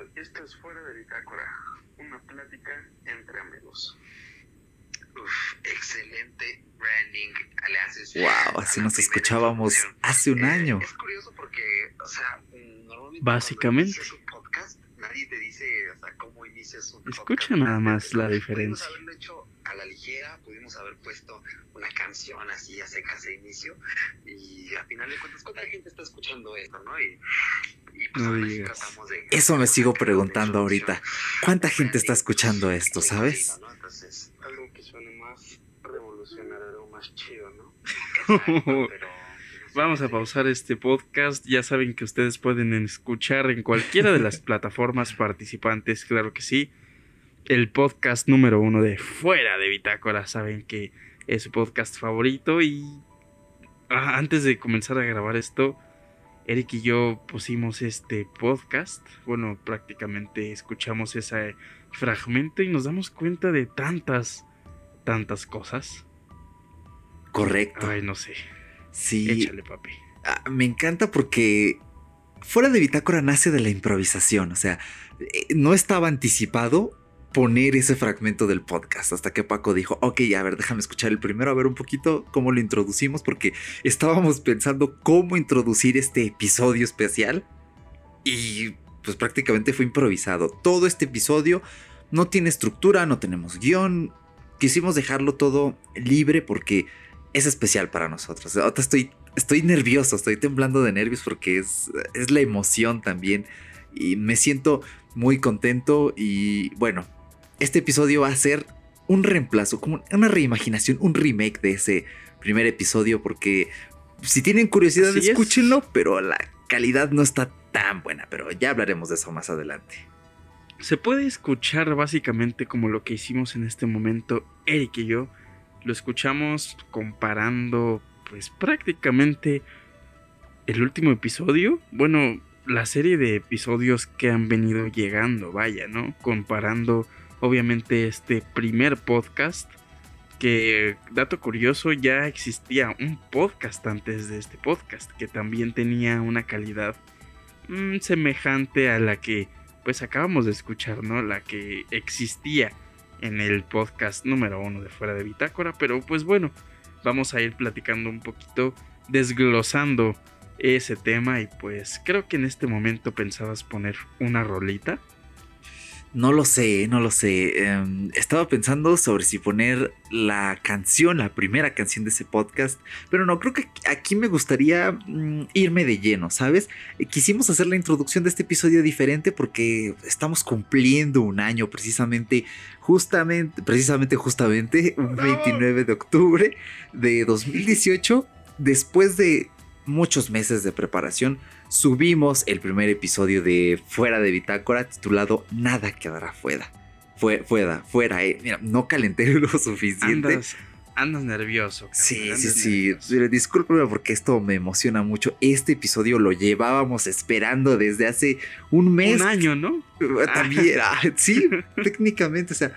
tal? Esto es Fuera de Bitácora, una plática entre amigos. Uf, excelente branding le haces. Wow, así nos escuchábamos hace un Eh, año. Es curioso porque, o sea, normalmente Básicamente. un podcast, nadie te dice, o sea, cómo inicias un Escucha podcast. nada más la Pudimos diferencia. haberlo hecho a la ligera, pudimos haber puesto una canción así a secas de inicio y al final de cuentas, ¿cuánta gente está escuchando esto, no? Y, y pues No de... Eso me sigo preguntando ahorita. ¿Cuánta gente está escuchando esto, sabes? ¿no? Entonces, Algo que suene más revolucionario, más chido, ¿no? pero... Vamos a pausar este podcast. Ya saben que ustedes pueden escuchar en cualquiera de las plataformas participantes, claro que sí. El podcast número uno de Fuera de Bitácora. Saben que es su podcast favorito. Y ah, antes de comenzar a grabar esto, Eric y yo pusimos este podcast. Bueno, prácticamente escuchamos ese fragmento y nos damos cuenta de tantas, tantas cosas. Correcto. Ay, no sé. Sí, Échale, papi. Ah, me encanta porque fuera de bitácora nace de la improvisación, o sea, eh, no estaba anticipado poner ese fragmento del podcast hasta que Paco dijo, ok, a ver, déjame escuchar el primero, a ver un poquito cómo lo introducimos, porque estábamos pensando cómo introducir este episodio especial y pues prácticamente fue improvisado. Todo este episodio no tiene estructura, no tenemos guion, quisimos dejarlo todo libre porque es especial para nosotros. Ahorita estoy, estoy nervioso, estoy temblando de nervios porque es, es la emoción también. Y me siento muy contento. Y bueno, este episodio va a ser un reemplazo, como una reimaginación, un remake de ese primer episodio. Porque si tienen curiosidad, Así es. escúchenlo, pero la calidad no está tan buena. Pero ya hablaremos de eso más adelante. Se puede escuchar básicamente como lo que hicimos en este momento Eric y yo. Lo escuchamos comparando pues prácticamente el último episodio. Bueno, la serie de episodios que han venido llegando, vaya, ¿no? Comparando obviamente este primer podcast. Que, dato curioso, ya existía un podcast antes de este podcast que también tenía una calidad mm, semejante a la que pues acabamos de escuchar, ¿no? La que existía en el podcast número uno de Fuera de Bitácora. Pero pues bueno, vamos a ir platicando un poquito, desglosando ese tema. Y pues creo que en este momento pensabas poner una rolita. No lo sé, no lo sé. Em, estaba pensando sobre si poner la canción, la primera canción de ese podcast, pero no, creo que aquí me gustaría mm, irme de lleno, ¿sabes? Eh, Quisimos hacer la introducción de este episodio diferente porque estamos cumpliendo un año precisamente, justamente, precisamente, justamente, un 29 de octubre de 2018, después de muchos meses de preparación subimos el primer episodio de Fuera de Bitácora titulado Nada quedará fuera. Fue, fuera, fuera, eh. Mira, no calenté lo suficiente. Andas, andas nervioso. cabrón, Sí, sí, andas sí. nervioso. Pero Discúlpeme porque esto me emociona mucho. Este episodio lo llevábamos esperando desde hace un mes. Un año, ¿no? También, ah, sí, técnicamente. O sea,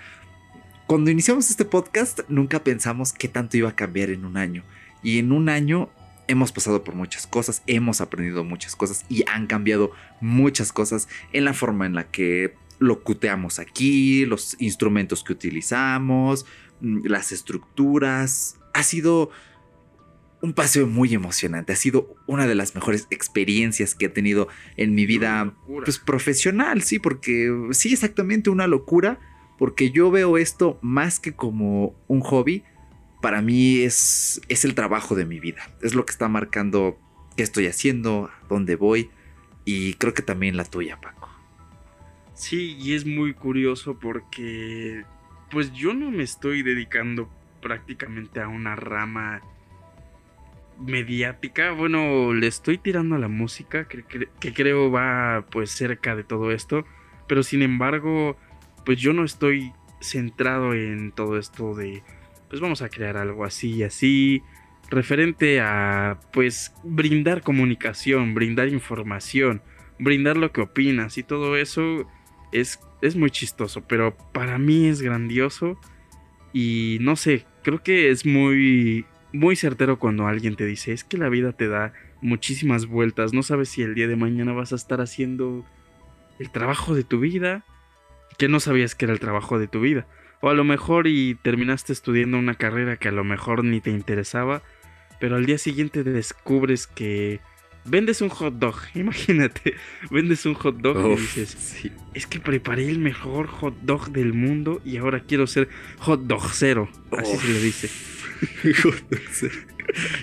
cuando iniciamos este podcast, nunca pensamos qué tanto iba a cambiar en un año. Y en un año hemos pasado por muchas cosas, hemos aprendido muchas cosas y han cambiado muchas cosas en la forma en la que locuteamos aquí, los instrumentos que utilizamos, mm, las estructuras. Ha sido un paseo muy emocionante, ha sido una de las mejores experiencias que he tenido en mi vida pues profesional, sí, porque sí, exactamente una locura, porque yo veo esto más que como un hobby, para mí es, es el trabajo de mi vida, es lo que está marcando qué estoy haciendo, dónde voy, y creo que también la tuya, Paco. Sí, y es muy curioso porque pues yo no me estoy dedicando prácticamente a una rama mediática. Bueno, le estoy tirando a la música, que creo va pues cerca de todo esto. Pero sin embargo, pues yo no estoy centrado en todo esto de, pues vamos a crear algo así y así. Referente a, pues, brindar comunicación, brindar información, brindar lo que opinas y todo eso es, es muy chistoso, pero para mí es grandioso y no sé, creo que es muy, muy certero cuando alguien te dice, es que la vida te da muchísimas vueltas, no sabes si el día de mañana vas a estar haciendo el trabajo de tu vida, que no sabías que era el trabajo de tu vida. O a lo mejor y terminaste estudiando una carrera que a lo mejor ni te interesaba, pero al día siguiente descubres que vendes un hot dog, imagínate, vendes un hot dog y dices, es que preparé el mejor hot dog del mundo y ahora quiero ser hot dog cero, así se le dice.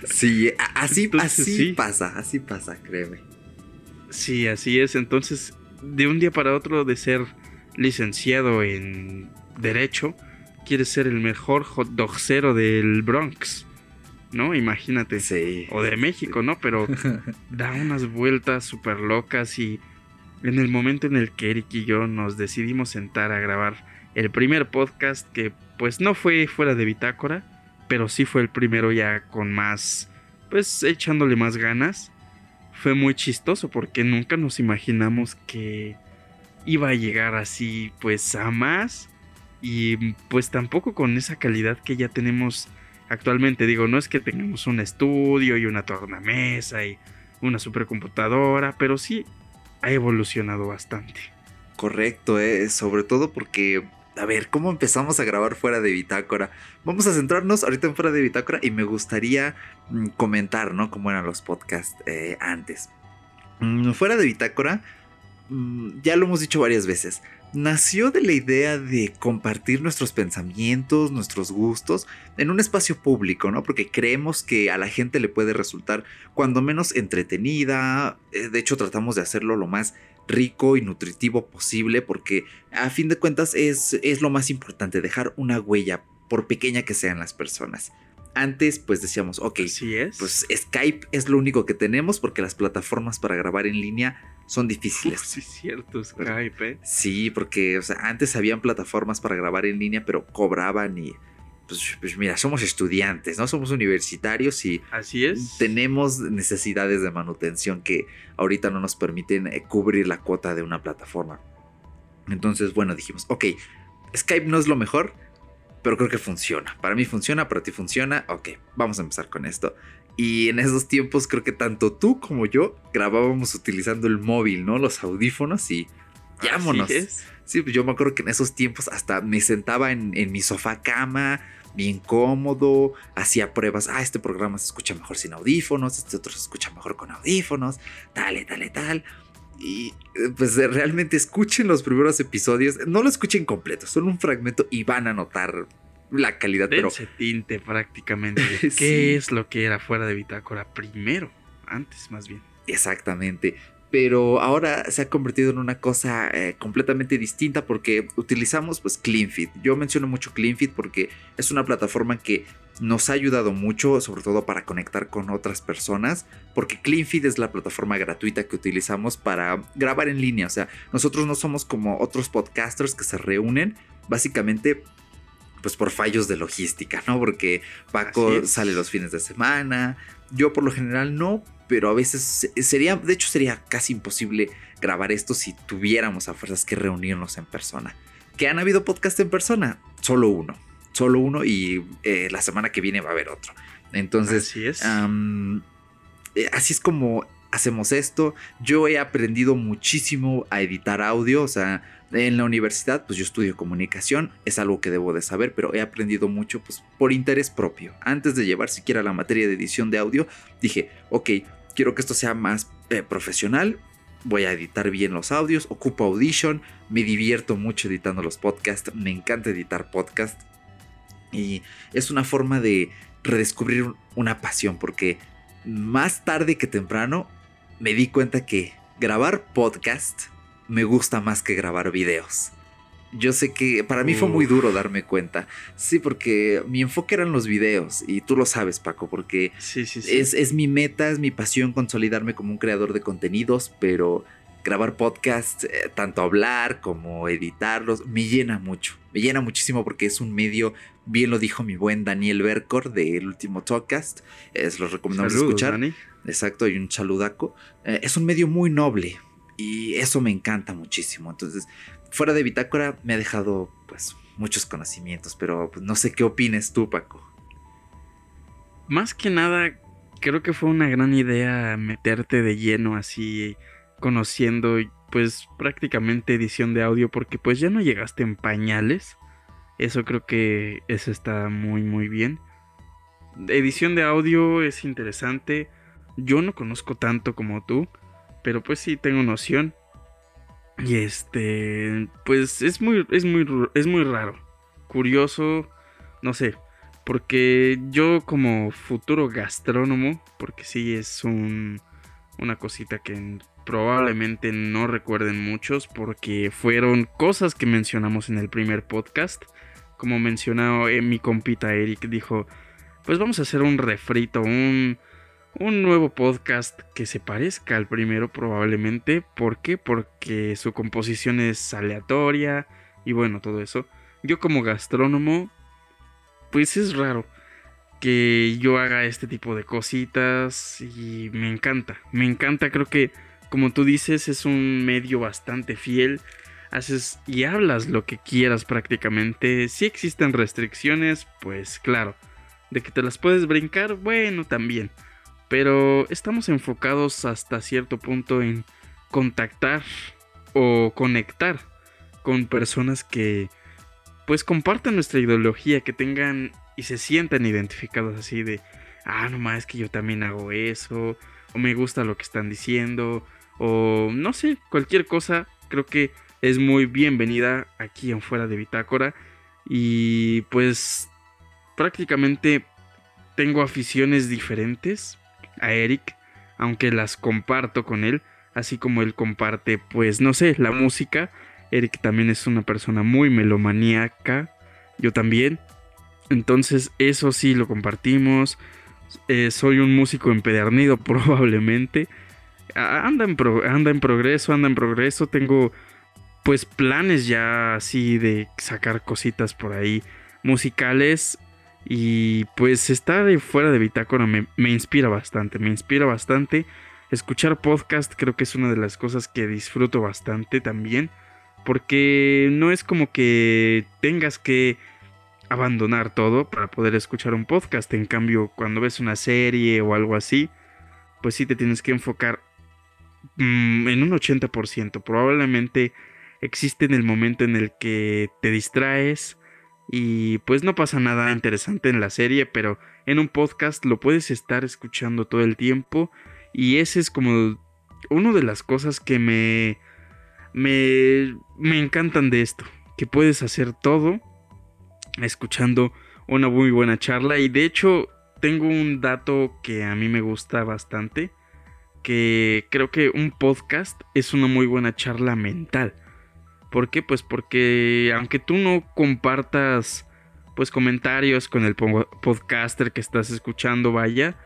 sí, así, así pasa, así pasa, créeme. Sí, así es. Entonces, de un día para otro de ser licenciado en Derecho, quieres ser el mejor hot dog cero del Bronx. ¿No? Imagínate. Sí. O de México, ¿no? Pero da unas vueltas súper locas y en el momento en el que Eric y yo nos decidimos sentar a grabar el primer podcast que pues no fue fuera de bitácora, pero sí fue el primero ya con más, pues echándole más ganas. Fue muy chistoso porque nunca nos imaginamos que iba a llegar así pues a más y pues tampoco con esa calidad que ya tenemos actualmente. Digo, no es que tengamos un estudio y una tornamesa y una supercomputadora, pero sí ha evolucionado bastante. Correcto, ¿eh? sobre todo porque, a ver, ¿cómo empezamos a grabar fuera de Bitácora? Vamos a centrarnos ahorita en fuera de Bitácora y me gustaría mm, comentar, ¿no? Cómo eran los podcasts eh, antes. Mm, fuera de Bitácora, ya lo hemos dicho varias veces, nació de la idea de compartir nuestros pensamientos, nuestros gustos en un espacio público, ¿no? Porque creemos que a la gente le puede resultar cuando menos entretenida, eh, de hecho tratamos de hacerlo lo más rico y nutritivo posible porque a fin de cuentas es, es lo más importante, dejar una huella por pequeña que sean las personas. Antes pues decíamos, ok, es. pues Skype es lo único que tenemos porque las plataformas para grabar en línea son difíciles. sí, cierto, Skype, ¿eh? Sí, porque o sea, antes habían plataformas para grabar en línea, pero cobraban y pues, pues, mira, somos estudiantes, ¿no? Somos universitarios y Así es. tenemos necesidades de manutención que ahorita no nos permiten eh, cubrir la cuota de una plataforma. Entonces, bueno, dijimos, ok, Skype no es lo mejor, pero creo que funciona. Para mí funciona, para ti funciona. Ok, vamos a empezar con esto. Y en esos tiempos creo que tanto tú como yo grabábamos utilizando el móvil, ¿no? Los audífonos y llámonos. Sí, pues yo me acuerdo que en esos tiempos hasta me sentaba en, en mi sofá cama, bien cómodo, hacía pruebas, ah, este programa se escucha mejor sin audífonos, este otro se escucha mejor con audífonos, tal, tal, tal. Y eh, pues realmente escuchen los primeros episodios, no lo escuchen completo, solo un fragmento y van a notar la calidad. Dense pero tinte prácticamente. ¿Qué es lo que era fuera de Bitácora primero? Antes más bien. Exactamente pero ahora se ha convertido en una cosa eh, completamente distinta porque utilizamos pues CleanFit. Yo menciono mucho CleanFit porque es una plataforma que nos ha ayudado mucho, sobre todo para conectar con otras personas, porque CleanFit es la plataforma gratuita que utilizamos para grabar en línea. O sea, nosotros no somos como otros podcasters que se reúnen básicamente pues por fallos de logística, ¿no? Porque Paco sale los fines de semana, yo por lo general no, pero a veces sería, de hecho sería casi imposible grabar esto si tuviéramos a fuerzas que reunirnos en persona. ¿Que han habido podcast en persona? Solo uno, solo uno y eh, la semana que viene va a haber otro. Entonces, así es. Eh, así es como hacemos esto. Yo he aprendido muchísimo a editar audio, o sea, en la universidad, pues yo estudio comunicación, es algo que debo de saber, pero he aprendido mucho pues por interés propio. Antes de llevar siquiera la materia de edición de audio, dije, ok, quiero que esto sea más eh, profesional, voy a editar bien los audios, ocupo Audition, me divierto mucho editando los podcasts, me encanta editar podcasts y es una forma de redescubrir una pasión porque más tarde que temprano me di cuenta que grabar podcast me gusta más que grabar videos yo sé que para mí fue muy duro darme cuenta. Sí, porque mi enfoque eran los videos y tú lo sabes, Paco, porque Es, mi meta, es mi pasión consolidarme como un creador de contenidos, pero grabar podcasts, eh, tanto hablar como editarlos, me llena mucho. Me llena muchísimo porque es un medio, bien lo dijo mi buen Daniel Bercor del último podcast, es, los recomendamos escuchar. Exacto, y un saludaco. Eh, es un medio muy noble, y eso me encanta muchísimo. Entonces, fuera de Bitácora me ha dejado pues muchos conocimientos, pero pues, no sé qué opines tú, Paco. Más que nada, creo que fue una gran idea meterte de lleno así, conociendo pues prácticamente edición de audio porque pues ya no llegaste en pañales. Eso creo que eso está muy muy bien. Edición de audio es interesante. Yo no conozco tanto como tú, pero pues sí tengo noción. Y este, pues es muy es muy es muy raro. Curioso, no sé, porque yo como futuro gastrónomo, porque sí es un una cosita que probablemente no recuerden muchos porque fueron cosas que mencionamos en el primer podcast. Como mencionó eh, mi compita Eric, dijo, pues vamos a hacer un refrito, un, un nuevo podcast que se parezca al primero probablemente. ¿Por qué? Porque su composición es aleatoria y bueno, todo eso. Yo como gastrónomo, pues es raro que yo haga este tipo de cositas y me encanta, me encanta, creo que como tú dices es un medio bastante fiel, haces y hablas lo que quieras prácticamente, si existen restricciones, pues claro, de que te las puedes brincar, bueno también, pero estamos enfocados hasta cierto punto en contactar o conectar con personas que pues compartan nuestra ideología, que tengan y se sientan identificados así de, ah, no más, que yo también hago eso, o me gusta lo que están diciendo, o no sé, cualquier cosa, creo que es muy bienvenida aquí en fuera de Bitácora. Y pues prácticamente tengo aficiones diferentes a Eric, aunque las comparto con él, así como él comparte, pues no sé, la música. Eric también es una persona muy melomaníaca, yo también. Entonces eso sí lo compartimos. Eh, soy un músico empedernido probablemente. Anda en, anda en progreso, anda en progreso. Tengo pues planes ya así de sacar cositas por ahí musicales. Y pues estar fuera de bitácora me, inspira bastante, me inspira bastante. Escuchar podcast creo que es una de las cosas que disfruto bastante también. Porque no es como que tengas que abandonar todo para poder escuchar un podcast. En cambio, cuando ves una serie o algo así, pues sí te tienes que enfocar mm, en un 80%. Probablemente existe en el momento en el que te distraes y pues no pasa nada interesante en la serie, pero en un podcast lo puedes estar escuchando todo el tiempo y ese es como una de las cosas que me me me encantan de esto, que puedes hacer todo escuchando una muy buena charla y de hecho tengo un dato que a mí me gusta bastante, que creo que un podcast es una muy buena charla mental. ¿Por qué? Pues porque aunque tú no compartas pues comentarios con el podcaster que estás escuchando, vaya,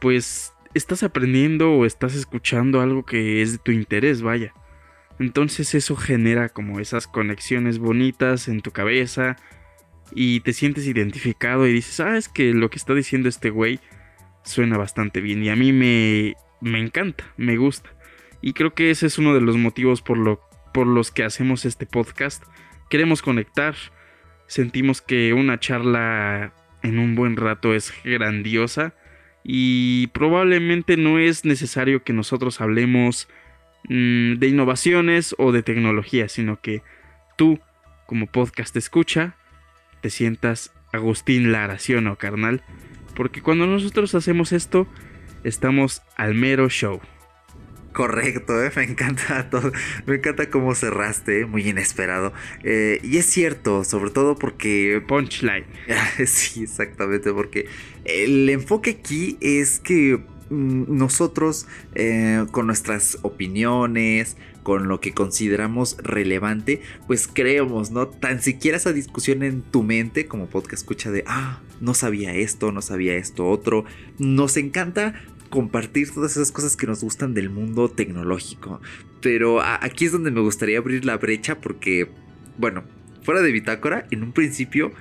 pues estás aprendiendo o estás escuchando algo que es de tu interés, vaya. Entonces eso genera como esas conexiones bonitas en tu cabeza, y te sientes identificado y dices, ah, es que lo que está diciendo este güey suena bastante bien y a mí me, me encanta, me gusta. Y creo que ese es uno de los motivos por, lo, por los que hacemos este podcast. Queremos conectar, sentimos que una charla en un buen rato es grandiosa y probablemente no es necesario que nosotros hablemos mm, de innovaciones o de tecnología, sino que tú como podcast escucha te sientas Agustín Lara, ¿sí o carnal? Porque cuando nosotros hacemos esto, estamos al mero show. Correcto, ¿eh? me encanta todo, me encanta cómo cerraste, ¿eh? muy inesperado. Eh, y es cierto, sobre todo porque... Punchline. sí, exactamente, porque el enfoque aquí es que mm, nosotros con nuestras opiniones, con lo que consideramos relevante, pues creemos, ¿no? Tan siquiera esa discusión en tu mente como podcast escucha de, ah, no sabía esto, no sabía esto otro. Nos encanta compartir todas esas cosas que nos gustan del mundo tecnológico. Pero aquí es donde me gustaría abrir la brecha porque, bueno, fuera de Bitácora, en un principio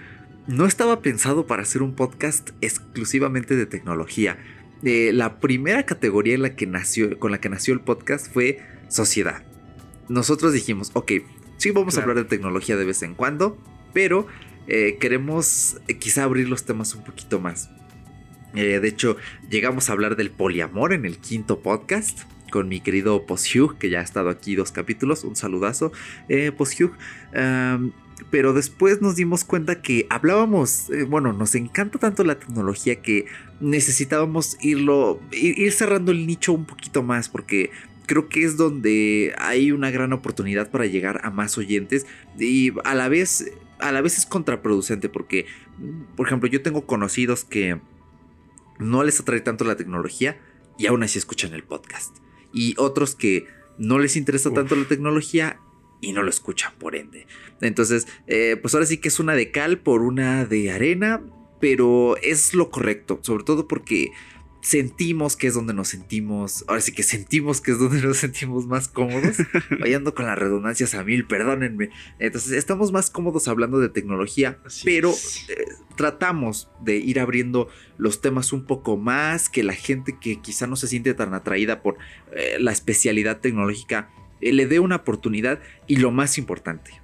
no estaba pensado para hacer un podcast exclusivamente de tecnología. Eh, la primera categoría en la que nació, con la que nació el podcast fue sociedad nosotros dijimos, ok, sí vamos a hablar de tecnología de vez en cuando, pero eh, queremos eh, quizá abrir los temas un poquito más. Eh, de hecho, llegamos a hablar del poliamor en el quinto podcast, con mi querido Poshug, que ya ha estado aquí dos capítulos. Un saludazo, eh, Poshug. pero después nos dimos cuenta que hablábamos, eh, bueno, nos encanta tanto la tecnología que necesitábamos irlo, ir, cerrando el nicho un poquito más, porque creo que es donde hay una gran oportunidad para llegar a más oyentes y a la vez, a la vez es contraproducente, porque, por ejemplo, yo tengo conocidos que no les atrae tanto la tecnología y aún así escuchan el podcast. Y otros que no les interesa tanto la tecnología y no lo escuchan por ende. Entonces, eh, pues ahora sí que es una de cal por una de arena, pero es lo correcto, sobre todo porque sentimos que es donde nos sentimos, ahora sí que sentimos que es donde nos sentimos más cómodos, vayando con las redundancias a mil, perdónenme. Entonces estamos más cómodos hablando de tecnología, pero eh, tratamos de ir abriendo los temas un poco más, que la gente que quizá no se siente tan atraída por eh, la especialidad tecnológica eh, le dé una oportunidad. Y lo más importante,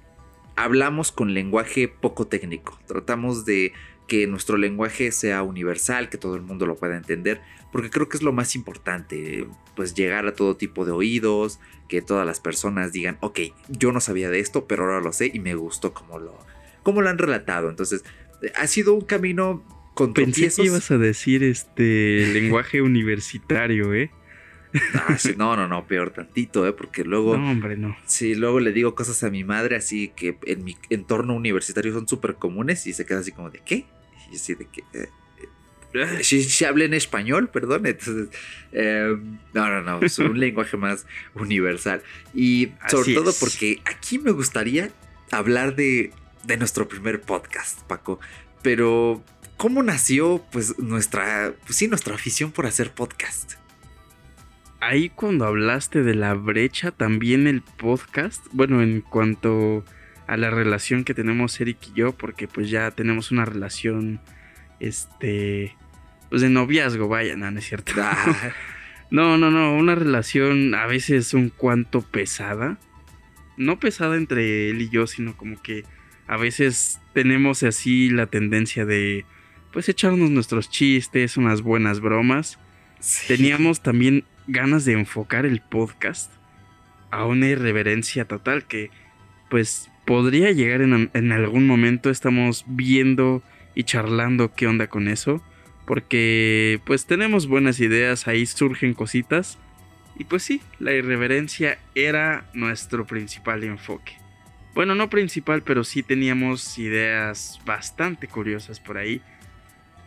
hablamos con lenguaje poco técnico, tratamos de que nuestro lenguaje sea universal, que todo el mundo lo pueda entender, porque creo que es lo más importante, pues llegar a todo tipo de oídos, que todas las personas digan, ok, yo no sabía de esto, pero ahora lo sé y me gustó como lo, como lo han relatado. Entonces, ha sido un camino con Pensé que ibas a decir este lenguaje universitario, ¿eh? Ah, no, no, no, peor tantito, ¿eh? Porque luego. No, hombre, no. Sí, luego le digo cosas a mi madre así que en mi entorno universitario son súper comunes y se queda así como de ¿qué? Y así de que. Eh, eh, si, habla en español, perdón. Entonces, em, no, no, no, es un lenguaje más universal. Y sobre todo porque aquí me gustaría hablar de, de nuestro primer podcast, Paco. Pero, ¿cómo nació, pues, nuestra, pues sí, nuestra afición por hacer podcast? Ahí cuando hablaste de la brecha, también el podcast, bueno, en cuanto a la relación que tenemos Eric y yo, porque pues ya tenemos una relación, este, pues de noviazgo, vaya, no, no es cierto. Ah. no, no, no, una relación a veces un cuanto pesada. No pesada entre él y yo, sino como que a veces tenemos así la tendencia de, pues echarnos nuestros chistes, unas buenas bromas. Teníamos también ganas de enfocar el podcast a una irreverencia total que pues podría llegar en, algún momento. Estamos viendo y charlando qué onda con eso. Porque pues tenemos buenas ideas, ahí surgen cositas. Y pues sí, la irreverencia era nuestro principal enfoque. Bueno, no principal, pero sí teníamos ideas bastante curiosas por ahí.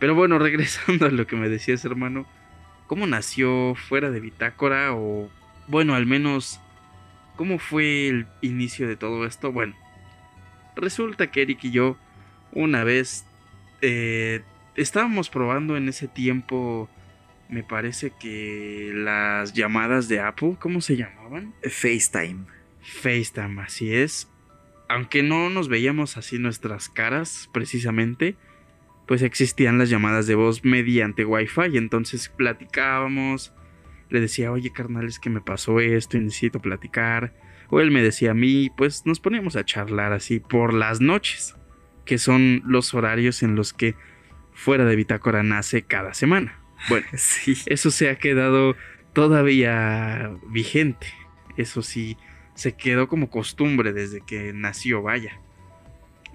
Pero bueno, regresando a lo que me decías, hermano. ¿Cómo nació fuera de Bitácora? O bueno, al menos, ¿cómo fue el inicio de todo esto? Bueno, Resulta que Eric y yo una vez eh, estábamos probando en ese tiempo, me parece que las llamadas de Apple, ¿cómo se llamaban? FaceTime. FaceTime, así es. Aunque no nos veíamos así nuestras caras precisamente, pues existían las llamadas de voz mediante Wi-Fi y entonces platicábamos. Le decía, oye carnal, es que me pasó esto y necesito platicar o él me decía a mí, pues nos poníamos a charlar así por las noches, que son los horarios en los que fuera de Bitácora nace cada semana. Bueno, sí. eso se ha quedado todavía vigente. Eso sí, se quedó como costumbre desde que nació, vaya.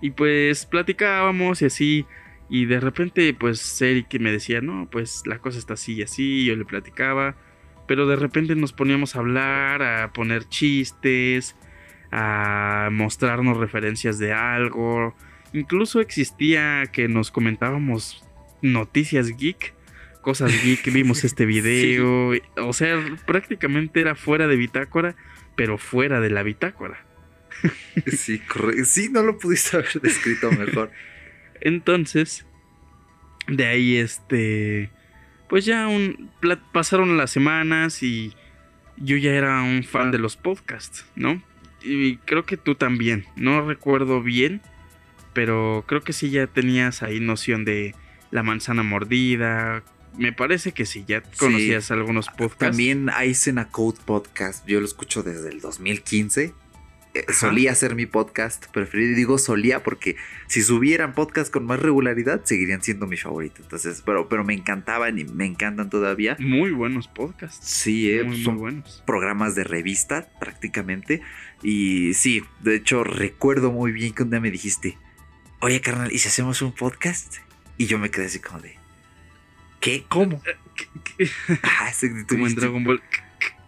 Y pues platicábamos y así, y de repente pues Eric me decía, no, pues la cosa está así y así, yo le platicaba pero de repente nos poníamos a hablar, a poner chistes, a mostrarnos referencias de algo. Incluso existía que nos comentábamos noticias geek, cosas geek, vimos este video. O sea, prácticamente era fuera de bitácora, pero fuera de la bitácora. sí, sí, no lo pudiste haber descrito mejor. Entonces, de ahí este pues ya un, pasaron las semanas y yo ya era un fan de los podcasts, ¿no? Y creo que tú también, no recuerdo bien, pero creo que sí ya tenías ahí noción de la manzana mordida. Me parece que sí, ya conocías algunos podcasts. También Aizen a Code Podcast, yo lo escucho desde el 2015. Eh, Ajá. solía ser mi podcast preferido. Y digo solía porque si subieran podcast con más regularidad, seguirían siendo mi favorito. Entonces, pero, pero me encantaban y me encantan todavía. Muy buenos podcasts. Sí, eh, muy, muy son buenos. programas de revista prácticamente. Y sí, de hecho recuerdo muy bien que un día me dijiste, oye carnal, ¿y si hacemos un podcast? Y yo me quedé así como de, ¿qué? ¿Cómo? Ah, ese- tú Como en Dragon Ball.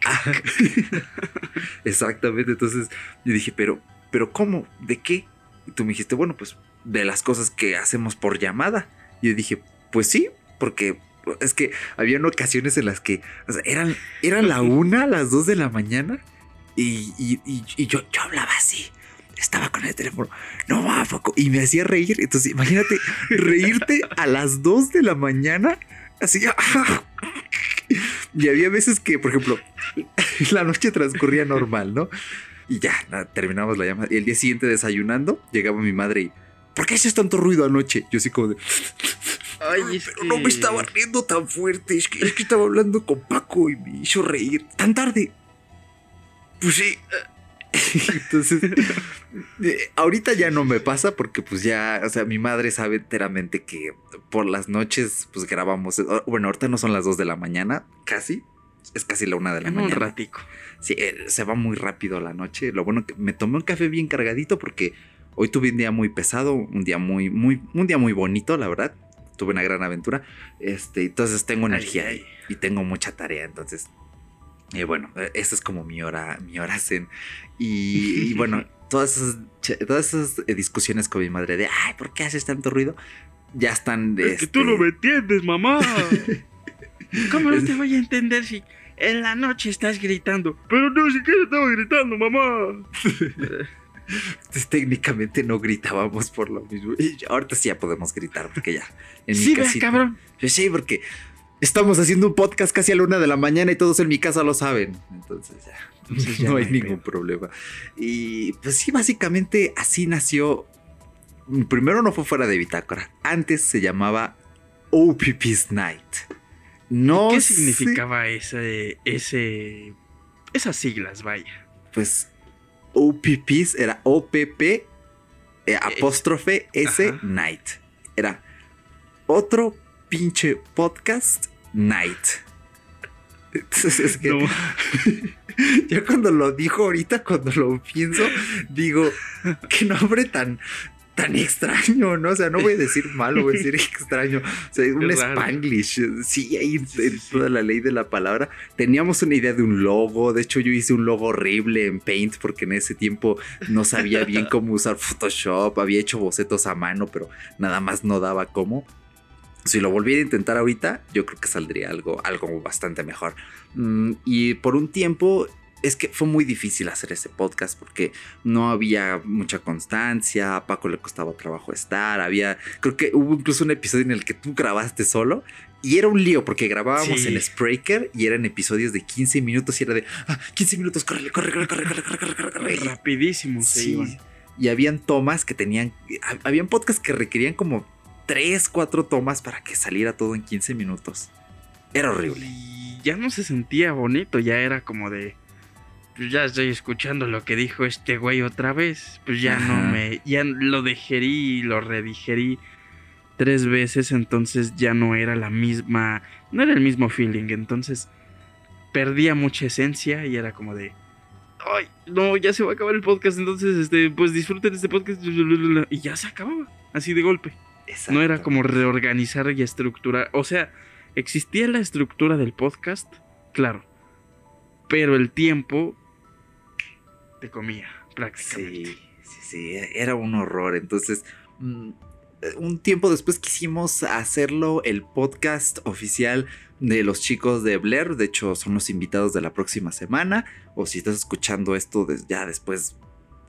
Ah, Exactamente, entonces yo dije, pero, pero ¿cómo? ¿De qué? Y tú me dijiste, bueno, pues de las cosas que hacemos por llamada. Y yo dije, pues sí, porque es que habían ocasiones en las que o sea, eran, eran la una, las dos de la mañana y, y- y- y yo, yo hablaba así. Estaba con el teléfono, no va, Paco, y me hacía reír. Entonces, imagínate reírte a las dos de la mañana, así. Y había veces que, por ejemplo, la noche transcurría normal, ¿no? Y ya, nada, terminamos la llamada. Y el día siguiente desayunando, llegaba mi madre y, ¿por qué haces tanto ruido anoche? Yo así como de, Ay, es pero no me estaba riendo tan fuerte, es que, es que estaba hablando con Paco y me hizo reír tan tarde. Pues sí. Entonces, ahorita ya no me pasa porque pues ya, o sea, mi madre sabe enteramente que por las noches pues grabamos, eh, bueno, ahorita no son las 2 de la mañana, casi, es casi la 1 de la En un mañana. ratico. Sí, eh, se va muy rápido la noche. Lo bueno que me tomé un café bien cargadito porque hoy tuve un día muy pesado, un día muy, muy, un día muy bonito, la verdad. Tuve una gran aventura. Este, entonces tengo Ay, energía ay. y tengo mucha tarea. Entonces, eh, bueno, eh, esa es como mi hora, mi hora zen. Y, y bueno, todas esas, todas esas eh, discusiones con mi madre de, ay, ¿por qué haces tanto ruido? Ya están. Es que tú este, no me entiendes, mamá. ¿Cómo no te voy a entender si en la noche estás gritando? Pero no siquiera estaba gritando, mamá. Entonces, técnicamente no gritábamos por lo mismo. Y ahorita sí ya podemos gritar porque ya. En mi sí, ves, casita- cabrón. Pues Sí, porque estamos haciendo un podcast casi a la una de la mañana y todos en mi casa lo saben. Entonces ya, Entonces ya no hay hay ningún pedo. problema. Y pues sí, básicamente así nació. Primero no fue fuera de Bitácora. Antes se llamaba OPP's Night. No ¿Qué sé- significaba ese, ese, esas siglas, vaya? Pues OPP's era OPP eh, apóstrofe S ajá. Night. Era otro pinche podcast Night. Entonces es que No. yo cuando lo dijo ahorita, cuando lo pienso, digo, qué nombre tan, tan extraño, ¿no? O sea, no voy a decir malo, voy a decir extraño. O sea, un spanglish. Sí, ahí en, toda la ley de la palabra. Teníamos una idea de un logo. De hecho, yo hice un logo horrible en Paint porque en ese tiempo no sabía bien cómo usar Photoshop. Había hecho bocetos a mano, pero nada más no daba cómo. Si lo volviera a intentar ahorita, yo creo que saldría algo, algo bastante mejor. Mm, y por un tiempo es que fue muy difícil hacer ese podcast porque no había mucha constancia, a Paco le costaba trabajo estar, había, creo que hubo incluso un episodio en el que tú grabaste solo y era un lío porque grabábamos Sí. en Spreaker y eran episodios de 15 minutos y era de, ah, 15 minutos, corre, corre, corre, corre, corre, corre, corre, corre, corre. Rapidísimo Sí. iban. Y habían tomas que tenían, hab- habían podcasts que requerían como 3, 4 tomas para que saliera todo en 15 minutos. Era horrible. Y ya no se sentía bonito, ya era como de. Pues ya estoy escuchando lo que dijo este güey otra vez. Pues ya Ajá. no me. Ya lo digerí y lo redigerí tres veces, entonces ya no era la misma. No era el mismo feeling, entonces perdía mucha esencia y era como de. Ay, no, ya se va a acabar el podcast, entonces este, pues disfruten este podcast. Y ya se acababa, así de golpe. No era como reorganizar y estructurar. O sea, existía la estructura del podcast, claro. Pero el tiempo te comía, prácticamente. Sí, sí, sí, era un horror. Entonces, mm, un tiempo después quisimos hacerlo el podcast oficial de los chicos de Blair. De hecho, son los invitados de la próxima semana. O si estás escuchando esto ya después,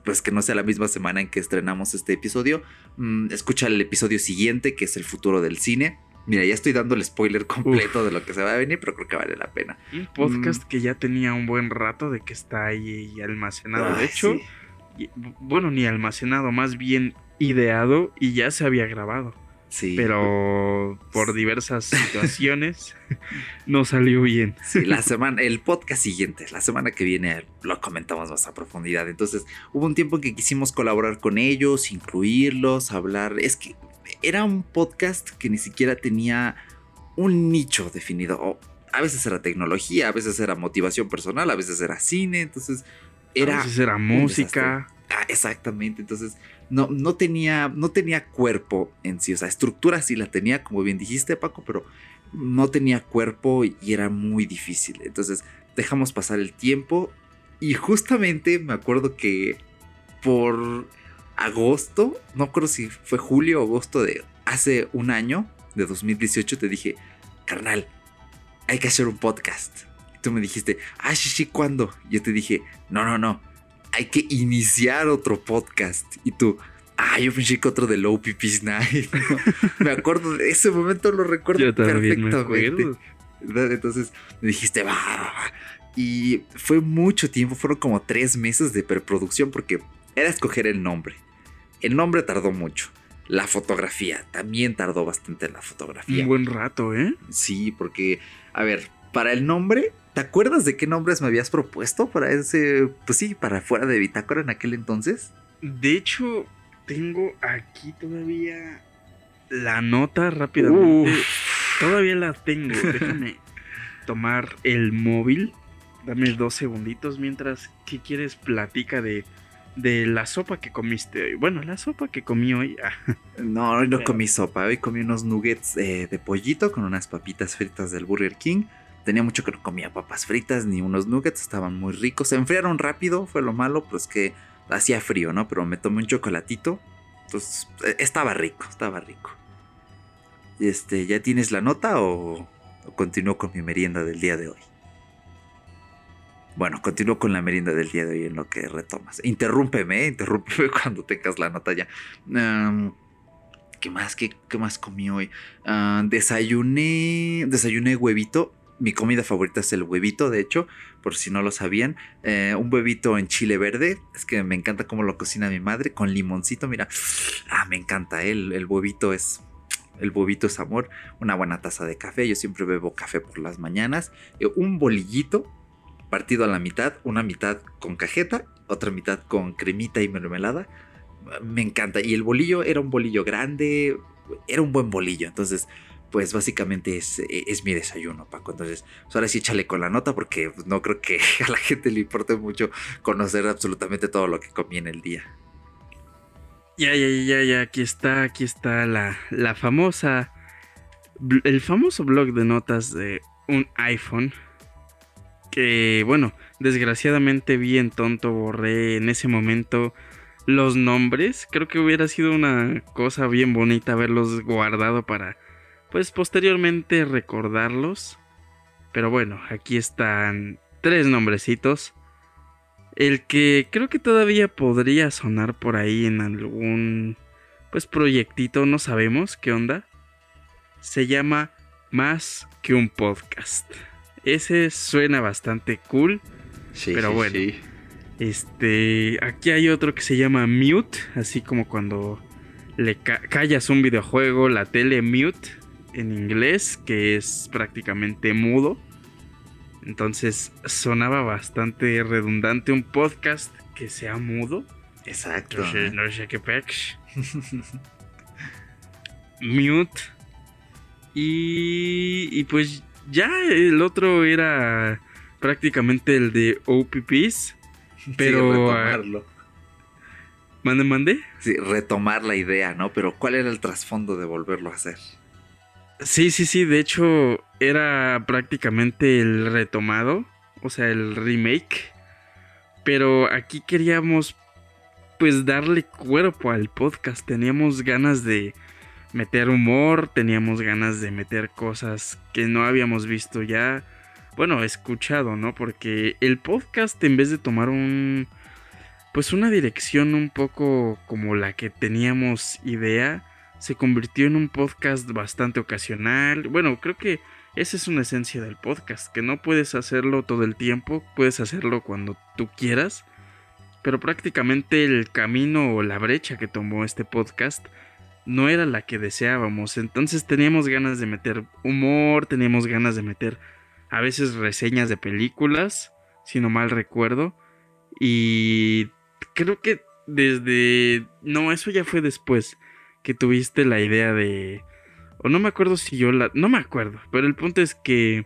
pues que no sea la misma semana en que estrenamos este episodio, mm, escucha el episodio siguiente, que es el futuro del cine. Mira, ya estoy dando el spoiler completo de lo que se va a venir, pero creo que vale la pena. Un podcast Mm. que ya tenía un buen rato de que está ahí almacenado. de hecho, sí. y- bueno, ni almacenado, más bien ideado y ya se había grabado. Sí. pero por diversas situaciones no salió bien. Sí, la semana, el podcast siguiente, la semana que viene lo comentamos más a profundidad. Entonces, hubo un tiempo que quisimos colaborar con ellos, incluirlos, hablar. Es que era un podcast que ni siquiera tenía un nicho definido. O a veces era tecnología, a veces era motivación personal, a veces era cine. Entonces, era. A veces era música. Ah, exactamente. Entonces, no, no, tenía, no tenía cuerpo en sí. O sea, estructura sí la tenía, como bien dijiste, Paco, pero no tenía cuerpo y era muy difícil. Entonces, dejamos pasar el tiempo. Y justamente me acuerdo que por agosto, no acuerdo si fue julio o agosto de hace un año, de 2018, te dije, carnal, hay que hacer un podcast. Y tú me dijiste, ah, sí, sí, ¿cuándo? Yo te dije, no, no, no hay que iniciar otro podcast. Y tú, ah, yo pensé que otro de Low Pipis Night. me acuerdo de ese momento, lo recuerdo Yo me perfectamente. ¿verdad? Entonces me dijiste, va, va, va". Y fue mucho tiempo, fueron como tres meses de preproducción porque era escoger el nombre. El nombre tardó mucho. La fotografía también tardó bastante la fotografía. Un buen rato, ¿eh? Sí, porque, a ver, para el nombre, ¿te acuerdas de qué nombres me habías propuesto para ese, pues sí, para fuera de Bitácora en aquel entonces? De hecho, tengo aquí todavía la nota rápidamente. Todavía la tengo. Déjame tomar el móvil. Dame dos segunditos mientras, ¿qué quieres? Platica de, de la sopa que comiste hoy. Bueno, la sopa que comí hoy. ah, No, hoy no Pero- comí sopa, hoy comí unos nuggets eh, de pollito con unas papitas fritas del Burger King. Tenía mucho que no comía papas fritas ni unos nuggets, estaban muy ricos. Se enfriaron rápido, fue lo malo, pues que hacía frío, ¿no? Pero me tomé un chocolatito. Entonces, eh, estaba rico, estaba rico. Este, ¿ya tienes la nota o, o continúo con mi merienda del día de hoy? Bueno, continúo con la merienda del día de hoy en lo que retomas. Interrúmpeme, ¿eh? interrúmpeme cuando tengas la nota ya. ¿Qué más? ¿Qué, qué más comí hoy? Ah, desayuné. Desayuné huevito. Mi comida favorita es el huevito, de hecho, por si no lo sabían. Eh, un huevito en chile verde. Es que me encanta cómo lo cocina mi madre. Con limoncito, mira. Ah, me encanta. eh, El, el huevito es. El huevito es amor. Una buena taza de café. Yo siempre bebo café por las mañanas. Eh, un bolillito partido a la mitad. Una mitad con cajeta. Otra mitad con cremita y mermelada me encanta. Y el bolillo era un bolillo grande, era un buen bolillo. Entonces, pues básicamente es, es mi desayuno, Paco. Entonces, pues ahora sí échale con la nota porque pues, no creo que a la gente le importe mucho conocer absolutamente todo lo que comí en el día. Ya, ya, ya, ya, aquí está, aquí está la, la famosa, el famoso blog de notas de un iPhone. Que, bueno, desgraciadamente bien tonto, borré en ese momento los nombres. Creo que hubiera sido una cosa bien bonita haberlos guardado para, pues, posteriormente recordarlos. Pero bueno, aquí están tres nombrecitos. El que creo que todavía podría sonar por ahí en algún pues proyectito, no sabemos qué onda. Se llama Más que un podcast. Ese suena bastante cool. Sí, Pero bueno. Este, aquí hay otro que se llama Mute, así como cuando le ca- callas un videojuego, la tele mute en inglés, que es prácticamente mudo. Entonces sonaba bastante redundante un podcast que sea mudo. Exacto. No sé, ¿eh? no sé qué pex. Mute. Y, y pues ya el otro era prácticamente el de OPPs. Pero, ah, retomarlo. Mande, mande. Sí, retomar la idea, ¿no? Pero ¿cuál era el trasfondo de volverlo a hacer? Sí, sí, sí. De hecho, era prácticamente el retomado. O sea, el remake. Pero aquí queríamos, pues, darle cuerpo al podcast. Teníamos ganas de meter humor. Teníamos ganas de meter cosas que no habíamos visto ya. Bueno, escuchado, ¿no? Porque el podcast, en vez de tomar un. Pues una dirección un poco como la que teníamos idea se convirtió en un podcast bastante ocasional. Bueno, creo que esa es una esencia del podcast, que no puedes hacerlo todo el tiempo, puedes hacerlo cuando tú quieras, pero prácticamente el camino o la brecha que tomó este podcast no era la que deseábamos. Entonces teníamos ganas de meter humor, teníamos ganas de meter a veces reseñas de películas, si no mal recuerdo. Y creo que desde... No, eso ya fue después que tuviste la idea de... O no me acuerdo si yo la... No me acuerdo, pero el punto es que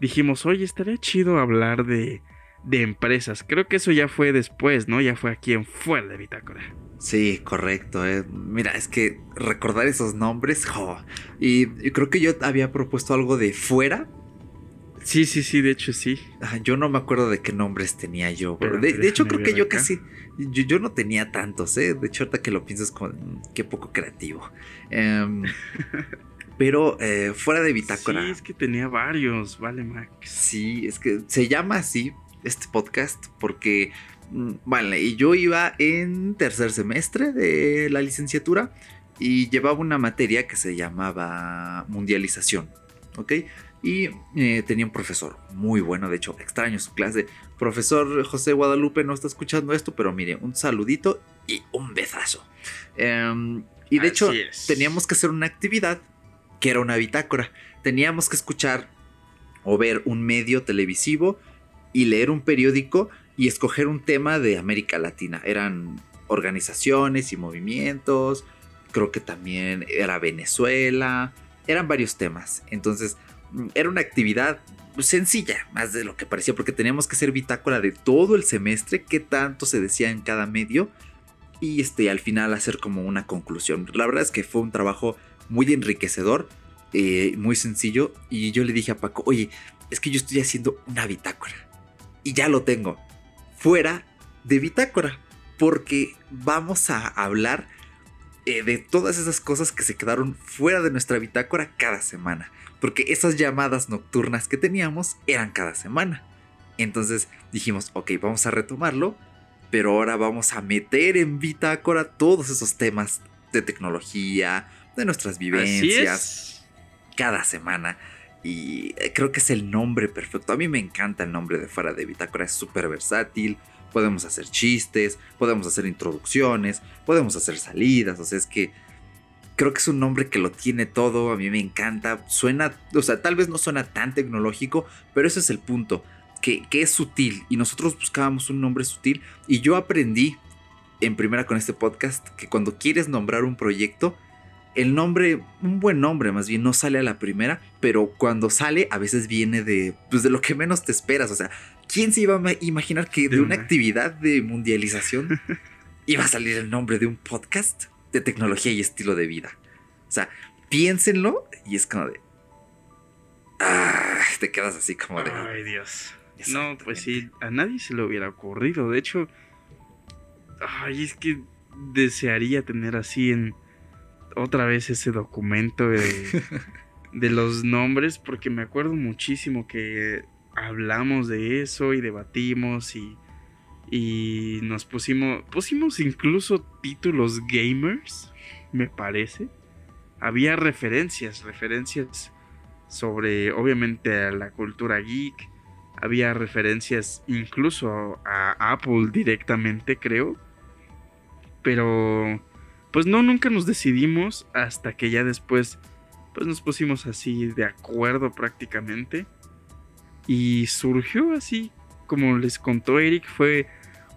dijimos, oye, estaría chido hablar de, de empresas. Creo que eso ya fue después, ¿no? Ya fue aquí en Fuera de Bitácora. Sí, correcto. eh. Mira, es que recordar esos nombres, jo, y, y creo que yo había propuesto algo de fuera. Sí, sí, sí, de hecho sí. Ah, Yo no me acuerdo de qué nombres tenía yo. de, de hecho, creo que yo acá. casi. Yo, yo no tenía tantos, ¿eh? De hecho, ahorita que lo piensas, como, mm, qué poco creativo. Em, pero eh, fuera de bitácora. Sí, es que tenía varios, vale, Max. Sí, es que se llama así este podcast porque, mm, vale, y yo iba en tercer semestre de la licenciatura y llevaba una materia que se llamaba mundialización, ¿ok? Y eh, tenía un profesor muy bueno, de hecho, extraño su clase. Profesor José Guadalupe no está escuchando esto, pero mire, un saludito y un besazo. Em, y de hecho, es. teníamos que hacer una actividad que era una bitácora. Teníamos que escuchar o ver un medio televisivo y leer un periódico y escoger un tema de América Latina. Eran organizaciones y movimientos, creo que también era Venezuela, eran varios temas. Entonces, era una actividad sencilla, más de lo que parecía, porque teníamos que hacer bitácora de todo el semestre, qué tanto se decía en cada medio, y este, al final hacer como una conclusión. La verdad es que fue un trabajo muy enriquecedor, eh, muy sencillo, y yo le dije a Paco, oye, es que yo estoy haciendo una bitácora, y ya lo tengo, fuera de bitácora, porque vamos a hablar eh, de todas esas cosas que se quedaron fuera de nuestra bitácora cada semana. Porque esas llamadas nocturnas que teníamos eran cada semana. Entonces dijimos, ok, vamos a retomarlo, pero ahora vamos a meter en bitácora todos esos temas de tecnología, de nuestras vivencias, cada semana. Y eh, creo que es el nombre perfecto. A mí me encanta el nombre de Fuera de Bitácora, es súper versátil. Podemos hacer chistes, podemos hacer introducciones, podemos hacer salidas. O sea, es que creo que es un nombre que lo tiene todo. A mí me encanta. Suena, o sea, tal vez no suena tan tecnológico, pero ese es el punto. Que, que es sutil. Y nosotros buscábamos un nombre sutil. Y yo aprendí en primera con este podcast que cuando quieres nombrar un proyecto, el nombre, un buen nombre más bien, no sale a la primera, pero cuando sale a veces viene de, pues, de lo que menos te esperas. O sea, ¿quién se iba a ma- imaginar que de De una. actividad de mundialización iba a salir el nombre de un podcast de tecnología y estilo de vida? O sea, piénsenlo y es como de... Ah, te quedas así como de... Ay, Dios. No, pues sí, a nadie se le hubiera ocurrido. De hecho, ay, es que desearía tener así en otra vez ese documento de, de los nombres, porque me acuerdo muchísimo que hablamos de eso y debatimos y, y nos pusimos, pusimos incluso títulos gamers, me parece. Había referencias, referencias sobre, obviamente, a la cultura geek había referencias incluso a Apple directamente, creo. Pero, pues no, nunca nos decidimos hasta que ya después, pues nos pusimos así de acuerdo prácticamente. Y surgió así, como les contó Eric, fue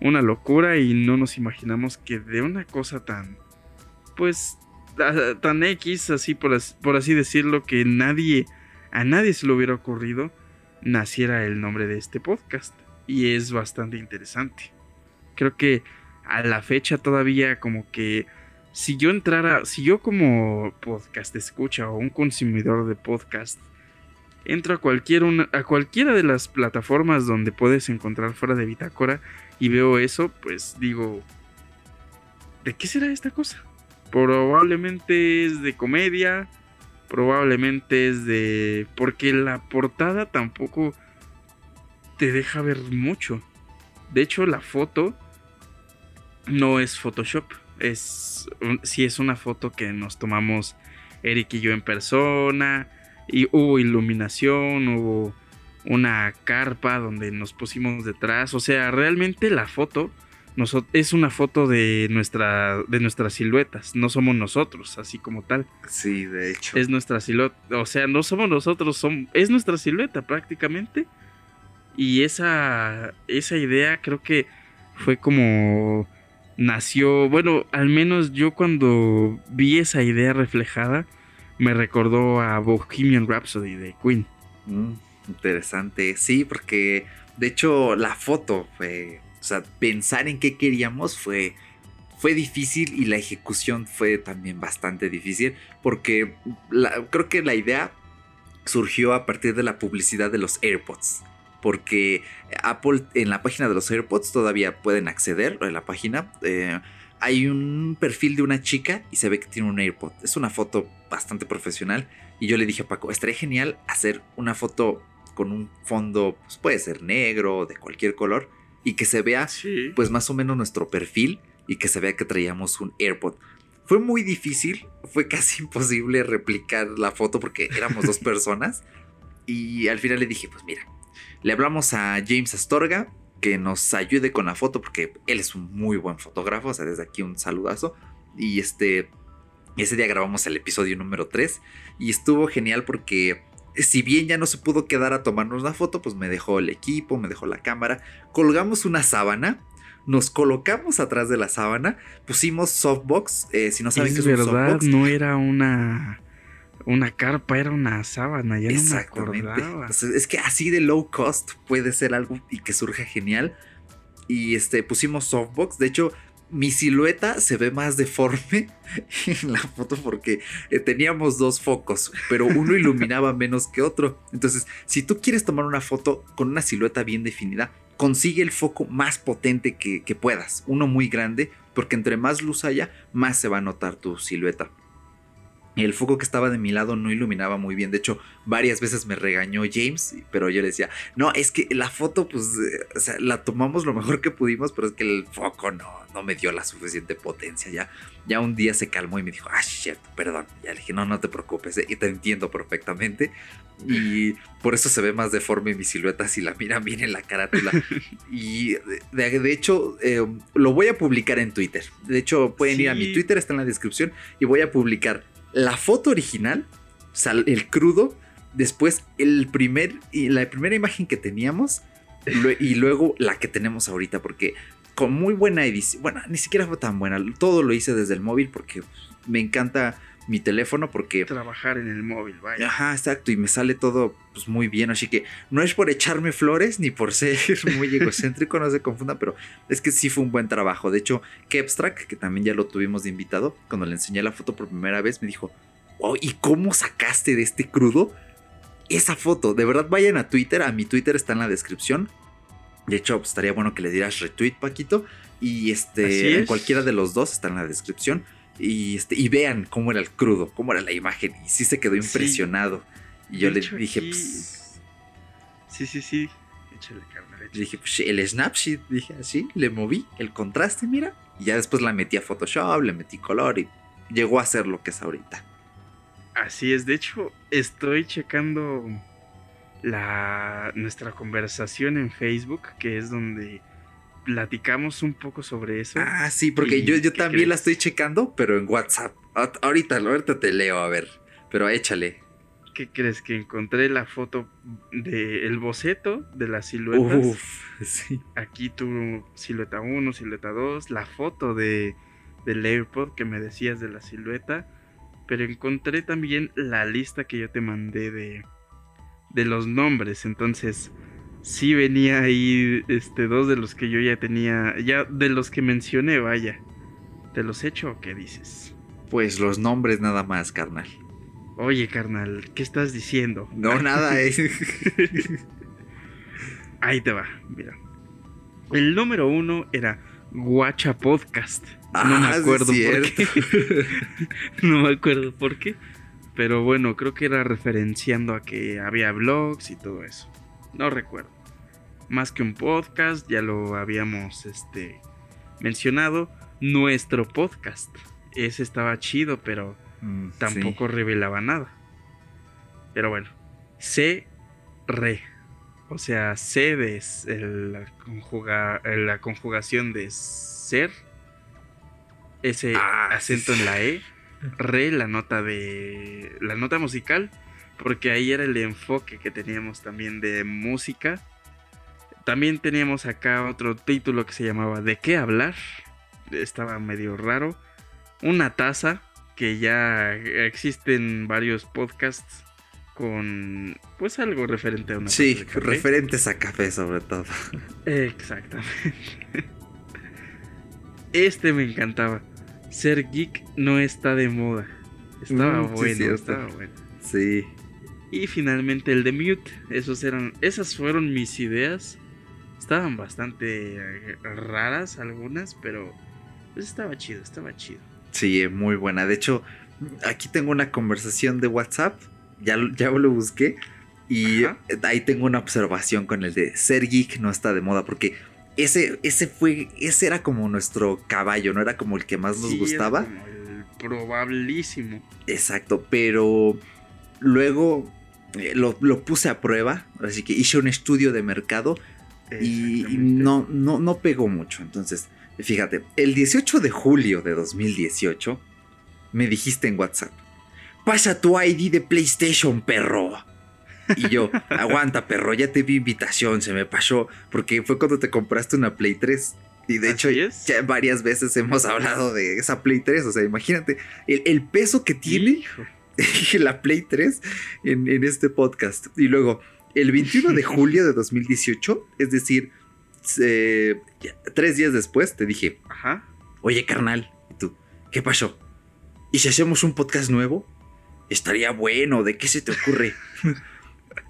una locura y no nos imaginamos que de una cosa tan, pues, tan X, así por, as- por así decirlo, que nadie, a nadie se le hubiera ocurrido naciera el nombre de este podcast. Y es bastante interesante. Creo que a la fecha todavía como que si yo entrara, si yo como podcast escucha o un consumidor de podcast entro a cualquier a cualquiera de las plataformas donde puedes encontrar fuera de Bitácora y veo eso, pues digo, ¿de qué será esta cosa? Probablemente es de comedia, probablemente es de... Porque la portada tampoco te deja ver mucho. De hecho, la foto no es Photoshop. Es, sí es una foto que nos tomamos Eric y yo en persona. Y hubo iluminación, hubo una carpa donde nos pusimos detrás. O sea, realmente la foto es una foto de, nuestra, de nuestras siluetas, no somos nosotros, así como tal. Sí, de hecho. Es nuestra silueta, o sea, no somos nosotros, son, es nuestra silueta prácticamente. Y esa, esa idea creo que fue como nació, bueno, al menos yo cuando vi esa idea reflejada, me recordó a Bohemian Rhapsody de Queen. Mm, interesante, sí, porque de hecho la foto fue o sea, pensar en qué queríamos fue, fue difícil y la ejecución fue también bastante difícil porque creo que la idea surgió a partir de la publicidad de los AirPods. Porque Apple en la página de los AirPods todavía pueden acceder en la página. Eh, hay un perfil de una chica y se ve que tiene un AirPod. Es una foto bastante profesional. Y yo le dije a Paco, estaría genial hacer una foto con un fondo, pues puede ser negro, de cualquier color, y que se vea pues más o menos nuestro perfil y que se vea que traíamos un AirPod. Fue muy difícil, fue casi imposible replicar la foto porque éramos dos personas y al final le dije, pues mira, le hablamos a James Astorga que nos ayude con la foto porque él es un muy buen fotógrafo, o sea, desde aquí un saludazo y este ese día grabamos el episodio número 3 y estuvo genial porque si bien ya no se pudo quedar a tomarnos la foto, pues me dejó el equipo, me dejó la cámara, colgamos una sábana, nos colocamos atrás de la sábana, pusimos softbox, eh, si no saben qué es verdad, un softbox. no era una una carpa, era una sábana, ya no me acordaba. es que así de low cost puede ser algo y que surja genial. Y este pusimos softbox, de hecho mi silueta se ve más deforme en la foto porque eh, teníamos dos focos, pero uno iluminaba menos que otro. Entonces, si tú quieres tomar una foto con una silueta bien definida, consigue el foco más potente que, que puedas, uno muy grande, porque entre más luz haya, más se va a notar tu silueta. El foco que estaba de mi lado no iluminaba muy bien. De hecho, varias veces me regañó James, pero yo le decía, no, es que la foto, pues, eh, la tomamos lo mejor que pudimos, pero es que el foco no, no me dio la suficiente potencia. Ya, ya un día se calmó y me dijo, ah, cierto, perdón. Ya le dije, no, no te preocupes, eh, y te entiendo perfectamente. Y por eso se ve más deforme mi silueta si la miran bien en la carátula. y de, hecho, eh, lo voy a publicar en Twitter. De hecho, pueden ir a mi Twitter, está en la descripción, y voy a publicar la foto original, o el crudo, después el primer, la primera imagen que teníamos y luego la que tenemos ahorita, porque con muy buena edición, bueno, ni siquiera fue tan buena, todo lo hice desde el móvil porque me encanta mi teléfono porque... Trabajar en el móvil, vaya. Ajá, exacto, y me sale todo pues, muy bien, así que no es por echarme flores ni por ser muy egocéntrico, no se confunda, pero es que sí fue un buen trabajo. De hecho, Kepstrack, que también ya lo tuvimos de invitado, cuando le enseñé la foto por primera vez, me dijo, oh, ¿y cómo sacaste de este crudo esa foto? De verdad, vayan a Twitter, a mi Twitter está en la descripción. De hecho, pues, estaría bueno que le dieras retweet, Paquito. Y este, cualquiera de los dos está en la descripción y, este, y vean cómo era el crudo, cómo era la imagen. Y sí se quedó impresionado. Y yo le dije, pues, Sí, sí, sí. Échale, carnal. Le dije, pues el Snapchat, dije así, le moví el contraste, mira. Y ya después la metí a Photoshop, le metí color y llegó a ser lo que es ahorita. Así es, de hecho, estoy checando la nuestra conversación en Facebook, que es donde platicamos un poco sobre eso. Ah, sí, porque yo, yo también la estoy checando, pero en WhatsApp. Ahorita, ahorita te leo, a ver. Pero échale. ¿Qué crees? Que encontré la foto del boceto de las siluetas. Uf, sí. Aquí tu silueta 1, silueta 2, la foto de, del AirPod que me decías de la silueta. Pero encontré también la lista que yo te mandé de, de los nombres. Entonces, sí venía ahí este dos de los que yo ya tenía, ya de los que mencioné, vaya. ¿Te los echo o qué dices? Pues los nombres nada más, carnal. Oye, carnal, ¿qué estás diciendo? No, nada, es. ahí te va, mira. El número uno era Guacha Podcast. no me ah, acuerdo por qué. no me acuerdo por qué. Pero bueno, creo que era referenciando a que había blogs y todo eso. No recuerdo. Más que un podcast, ya lo habíamos este, mencionado. Nuestro podcast. Ese estaba chido, pero mm, tampoco revelaba nada. Pero bueno. C. Re. O sea, sed es la, conjuga- la conjugación de ser. Ese Ah, acento en la E. Re, la nota de. La nota musical. Porque ahí era el enfoque que teníamos también de música. También teníamos acá otro título que se llamaba ¿De qué hablar? Estaba medio raro. Una taza, que ya existen varios podcasts con pues algo referente a una Sí, taza de café. referentes a café sobre todo. Exactamente. Este me encantaba. Ser geek no está de moda. Estaba Mm, sí, bueno, cierto. estaba bueno. Sí. Y finalmente el de Mute. Esos eran, esas fueron mis ideas. Estaban bastante eh, raras algunas, pero pues estaba chido, estaba chido. Sí, muy buena. De hecho, aquí tengo una conversación de WhatsApp. Ya, lo- ya lo busqué. Y Ajá. ahí tengo una observación con el de ser geek no está de moda. Porque ese, ese fue. Ese era como nuestro caballo, ¿no? Era como el que más nos Sí, era gustaba. como el probabilísimo. Exacto. Pero luego lo, lo puse a prueba. Así que hice un estudio de mercado. Y, no, no, no pegó mucho. Entonces, fíjate, el 18 de julio de 2018 me dijiste en WhatsApp, pasa tu ID de PlayStation, perro. Y yo, aguanta, perro, ya te vi invitación, se me pasó, porque fue cuando te compraste una Play 3. Y de hecho, es. ya varias veces hemos hablado de esa Play 3. O sea, imagínate el, el peso que tiene Hijo. la Play 3 en, en este podcast. Y luego, el 21 de julio de 2018, es decir, eh, tres días después, te dije, Ajá. oye carnal, ¿y tú? ¿Qué pasó? ¿Y si hacemos un podcast nuevo? Estaría bueno, ¿de qué se te ocurre?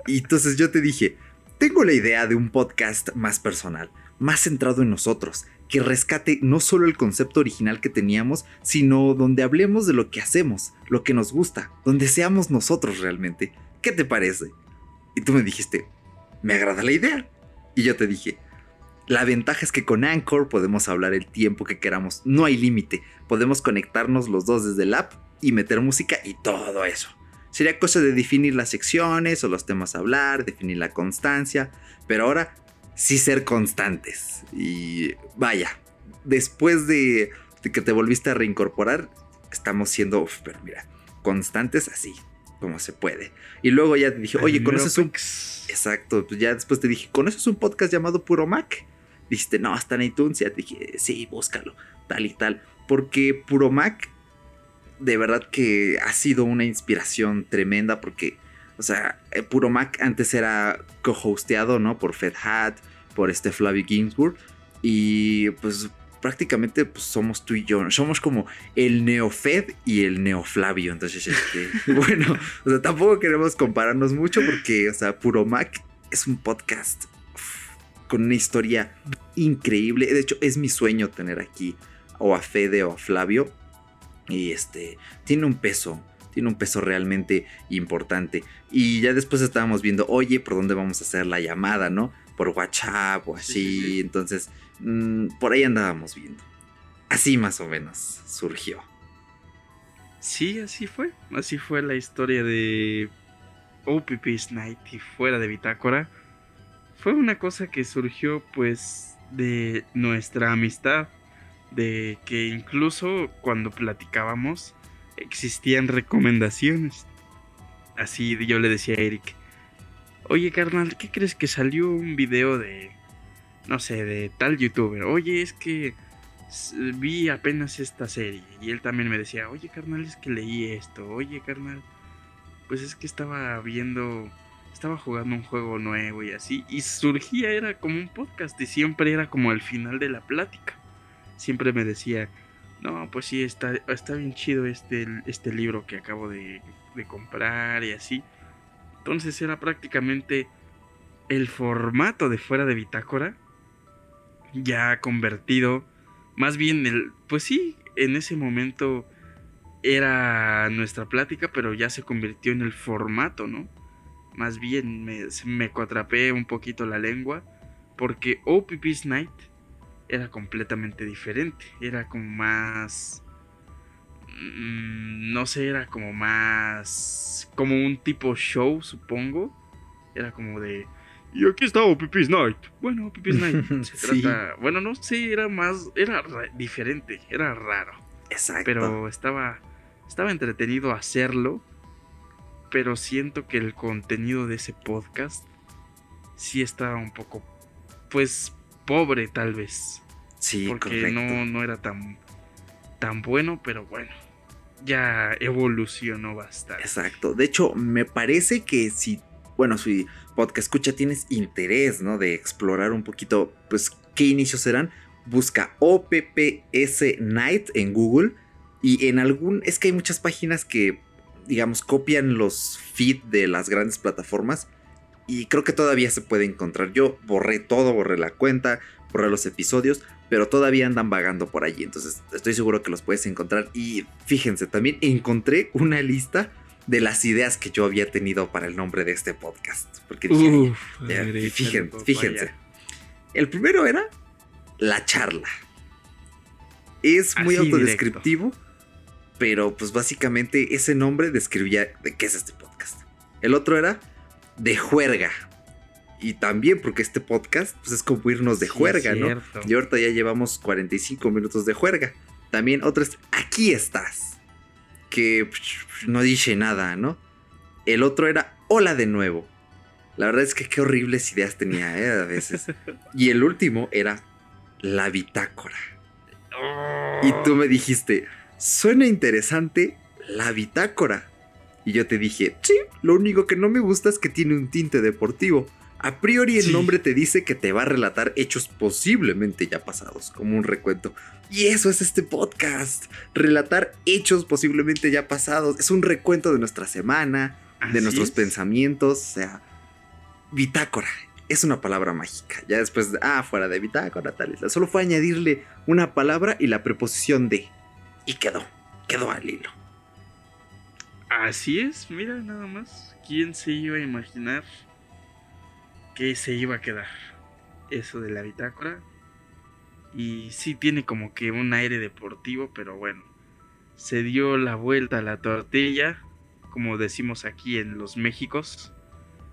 y entonces yo te dije, tengo la idea de un podcast más personal, más centrado en nosotros, que rescate no solo el concepto original que teníamos, sino donde hablemos de lo que hacemos, lo que nos gusta, donde seamos nosotros realmente. ¿Qué te parece? Y tú me dijiste, me agrada la idea. Y yo te dije, la ventaja es que con Anchor podemos hablar el tiempo que queramos, no hay límite, podemos conectarnos los dos desde el app y meter música y todo eso. Sería cosa de definir las secciones o los temas a hablar, definir la constancia, pero ahora sí ser constantes. Y vaya, después de, de que te volviste a reincorporar, estamos siendo, uf, pero mira, constantes así, como se puede. Y luego ya te dije, oye, ¿conoces un. Exacto, pues ya después te dije, ¿conoces un podcast llamado Puro Mac? Dijiste, no, está en iTunes. Ya te dije, sí, búscalo, tal y tal. Porque Puro Mac, de verdad que ha sido una inspiración tremenda. Porque, o sea, eh, Puro Mac antes era co-hosteado, ¿no? Por Fed Hat, por este Flavio Ginsburg. Y pues prácticamente pues, somos tú y yo. Somos como el Neofed y el Neoflavio. Entonces, este, bueno, o sea, tampoco queremos compararnos mucho porque, o sea, Puro Mac es un podcast uf, con una historia increíble. De hecho, es mi sueño tener aquí o a Fede o a Flavio. Y este, tiene un peso, tiene un peso realmente importante. Y ya después estábamos viendo, oye, ¿por dónde vamos a hacer la llamada, no? Por WhatsApp o así. Sí, sí, sí. Entonces, mm, por ahí andábamos viendo. Así más o menos surgió. Sí, así fue. Así fue la historia de OPP's Night y fuera de Bitácora. Fue una cosa que surgió pues de nuestra amistad. De que incluso cuando platicábamos existían recomendaciones. Así yo le decía a Eric, oye carnal, ¿qué crees que salió un video de, no sé, de tal youtuber? Oye, es que vi apenas esta serie y él también me decía, oye carnal, es que leí esto, oye carnal, pues es que estaba viendo, estaba jugando un juego nuevo y así, y surgía, era como un podcast y siempre era como al final de la plática, siempre me decía, no, pues sí, está, está bien chido este, este libro que acabo de, de comprar y así, entonces era prácticamente el formato de fuera de bitácora ya convertido más bien el pues sí en ese momento era nuestra plática pero ya se convirtió en el formato no más bien me, me cuatrapé un poquito la lengua porque OPP's Night era completamente diferente era como más mm, no sé era como más como un tipo show supongo era como de Y aquí estaba Pipis Night. Bueno, Pipis Night se Sí. trata. Bueno, no sé, era más. Era ra- diferente, era raro. Exacto. Pero estaba. Estaba entretenido hacerlo. Pero siento que el contenido de ese podcast. Sí estaba un poco. Pues. Pobre, tal vez. sí, porque correcto. no, no era tan. Tan bueno, pero bueno. Ya evolucionó bastante. Exacto. De hecho, me parece que si, bueno, si podcast escucha tienes interés, ¿no? De explorar un poquito, pues, qué inicios serán, busca OPPS Night en Google y en algún, es que hay muchas páginas que, digamos, copian los feed de las grandes plataformas y creo que todavía se puede encontrar. Yo borré todo, borré la cuenta, borré los episodios, pero todavía andan vagando por allí. Entonces estoy seguro que los puedes encontrar. Y fíjense, también encontré una lista de las ideas que yo había tenido para el nombre de este podcast. Porque dije, "Ay, Uf, ya, fíjense, papaya. fíjense. El primero era la charla. Es muy Así autodescriptivo, pero pues básicamente ese nombre describía de qué es este podcast. El otro era de juerga. Y también porque este podcast pues es como irnos de Sí, juerga, ¿no? Y ahorita ya llevamos 45 minutos de juerga. También otro es aquí estás. Que psh, no dice nada, ¿no? El otro era hola de nuevo. La verdad es que qué horribles ideas tenía, ¿eh? A veces. Y el último era la bitácora. Y tú me dijiste, suena interesante la bitácora. Y yo te dije, sí, lo único que no me gusta es que tiene un tinte deportivo. A priori el Sí. nombre te dice que te va a relatar hechos posiblemente ya pasados, como un recuento. Y eso es este podcast, relatar hechos posiblemente ya pasados. Es un recuento de nuestra semana, de nuestros es. pensamientos, o sea, bitácora. Es una palabra mágica. Ya después, de, ah, fuera de bitácora, tal. y tal. Solo fue añadirle una palabra y la preposición de. Y quedó, quedó al hilo. Así es, mira nada más. ¿Quién se iba a imaginar que se iba a quedar eso de la bitácora? Y sí tiene como que un aire deportivo, pero bueno, se dio la vuelta a la tortilla, como decimos aquí en los Méxicos.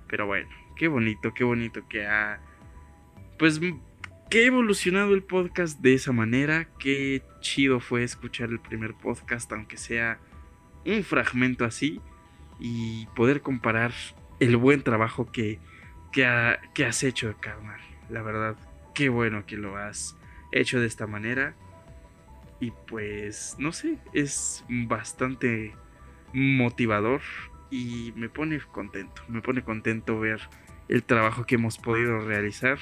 Pero bueno, qué bonito, qué bonito que ha... Pues que ha evolucionado el podcast de esa manera. Qué chido fue escuchar el primer podcast, aunque sea un fragmento así y poder comparar el buen trabajo que, que, que has hecho, carnal. La verdad, qué bueno que lo has hecho de esta manera. Y pues, no sé, es bastante motivador y me pone contento. Me pone contento ver el trabajo que hemos podido realizar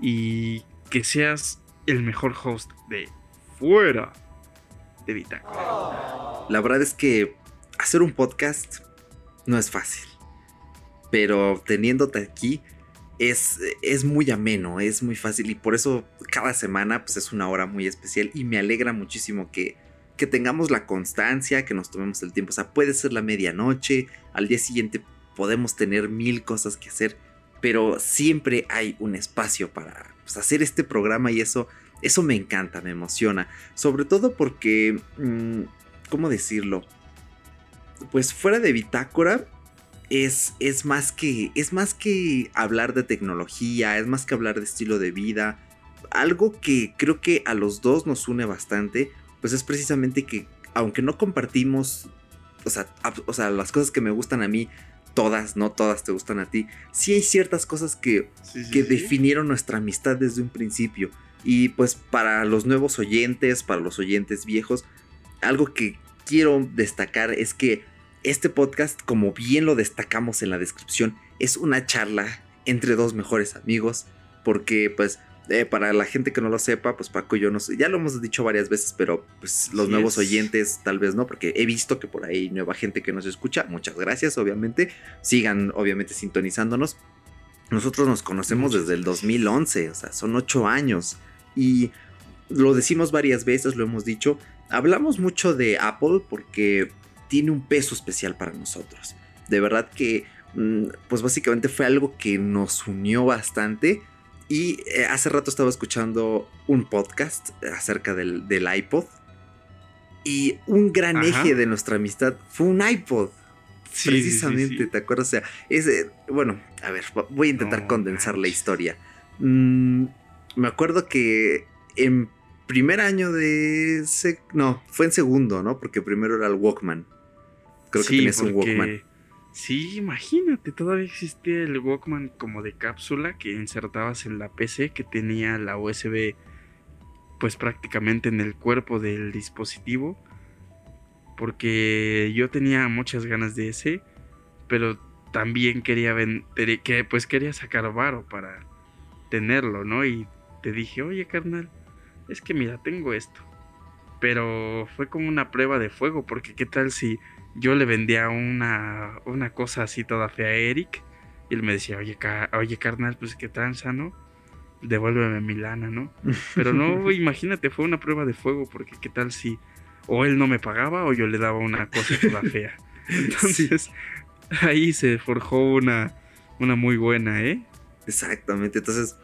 y que seas el mejor host de fuera de Bitácora. La verdad es que hacer un podcast no es fácil. Pero teniéndote aquí es, es muy ameno, es muy fácil. Y por eso cada semana pues, es una hora muy especial. Y me alegra muchísimo que, que tengamos la constancia, que nos tomemos el tiempo. O sea, puede ser la medianoche, al día siguiente podemos tener mil cosas que hacer. Pero siempre hay un espacio para pues, hacer este programa y eso, eso me encanta, me emociona. Sobre todo porque, mm, ¿cómo decirlo? Pues fuera de bitácora es, es, más que, es más que hablar de tecnología, es más que hablar de estilo de vida. Algo que creo que a los dos nos une bastante, pues es precisamente que aunque no compartimos, o sea, o sea, las cosas que me gustan a mí, todas, no todas te gustan a ti, sí hay ciertas cosas que Sí, sí, que sí. definieron nuestra amistad desde un principio. Y pues para los nuevos oyentes, para los oyentes viejos, algo que quiero destacar es que este podcast, como bien lo destacamos en la descripción, es una charla entre dos mejores amigos. Porque pues eh, para la gente que no lo sepa, pues Paco y yo nos, ya lo hemos dicho varias veces, pero pues los nuevos es. oyentes tal vez no, porque he visto que por ahí hay nueva gente que nos escucha. Muchas gracias, obviamente. Sigan obviamente sintonizándonos. Nosotros nos conocemos desde el gracias. 2011, o sea, son ocho años. Y lo decimos varias veces, lo hemos dicho. Hablamos mucho de Apple porque tiene un peso especial para nosotros. De verdad que, mm, pues básicamente fue algo que nos unió bastante. Y eh, hace rato estaba escuchando un podcast acerca del, del iPod. Y un gran Ajá. eje de nuestra amistad fue un iPod. Sí, precisamente, sí, sí. ¿te acuerdas? O sea, ese, bueno, a ver, voy a intentar No condensar la historia. Mm, me acuerdo que en primer año de... sec- no, fue en segundo, ¿no? Porque primero era el Walkman. Creo que Sí, tenías un Walkman. Sí, imagínate, todavía existía el Walkman como de cápsula que insertabas en la PC que tenía la USB pues prácticamente en el cuerpo del dispositivo. Porque yo tenía muchas ganas de ese, pero también quería ven- te- que pues quería sacar varo para tenerlo, ¿no? Y te dije, "Oye, carnal, es que mira, tengo esto." Pero fue como una prueba de fuego, porque qué tal si yo le vendía una, una cosa así toda fea a Eric y él me decía, oye, ca- oye carnal, pues qué tranza, ¿no? Devuélveme mi lana, ¿no? Pero no, imagínate, fue una prueba de fuego, porque qué tal si o él no me pagaba o yo le daba una cosa toda fea. Entonces, ahí se forjó una, una muy buena, ¿eh? Exactamente, entonces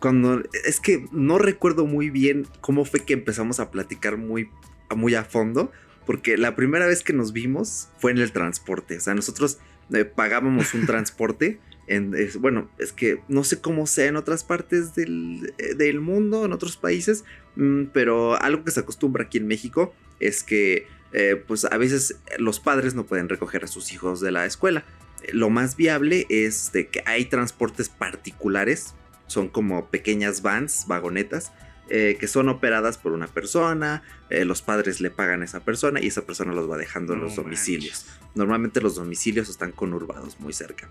cuando es que no recuerdo muy bien cómo fue que empezamos a platicar muy muy a fondo, porque la primera vez que nos vimos fue en el transporte, o sea, nosotros eh, pagábamos un transporte en, es- bueno, es que no sé cómo sea en otras partes del, eh, del mundo, en otros países, mm, pero algo que se acostumbra aquí en México es que eh, pues a veces los padres no pueden recoger a sus hijos de la escuela. Lo más viable es de que hay transportes particulares, son como pequeñas vans, vagonetas, eh, que son operadas por una persona, eh, los padres le pagan a esa persona y esa persona los va dejando en No los domicilios. Normalmente los domicilios están conurbados muy cerca.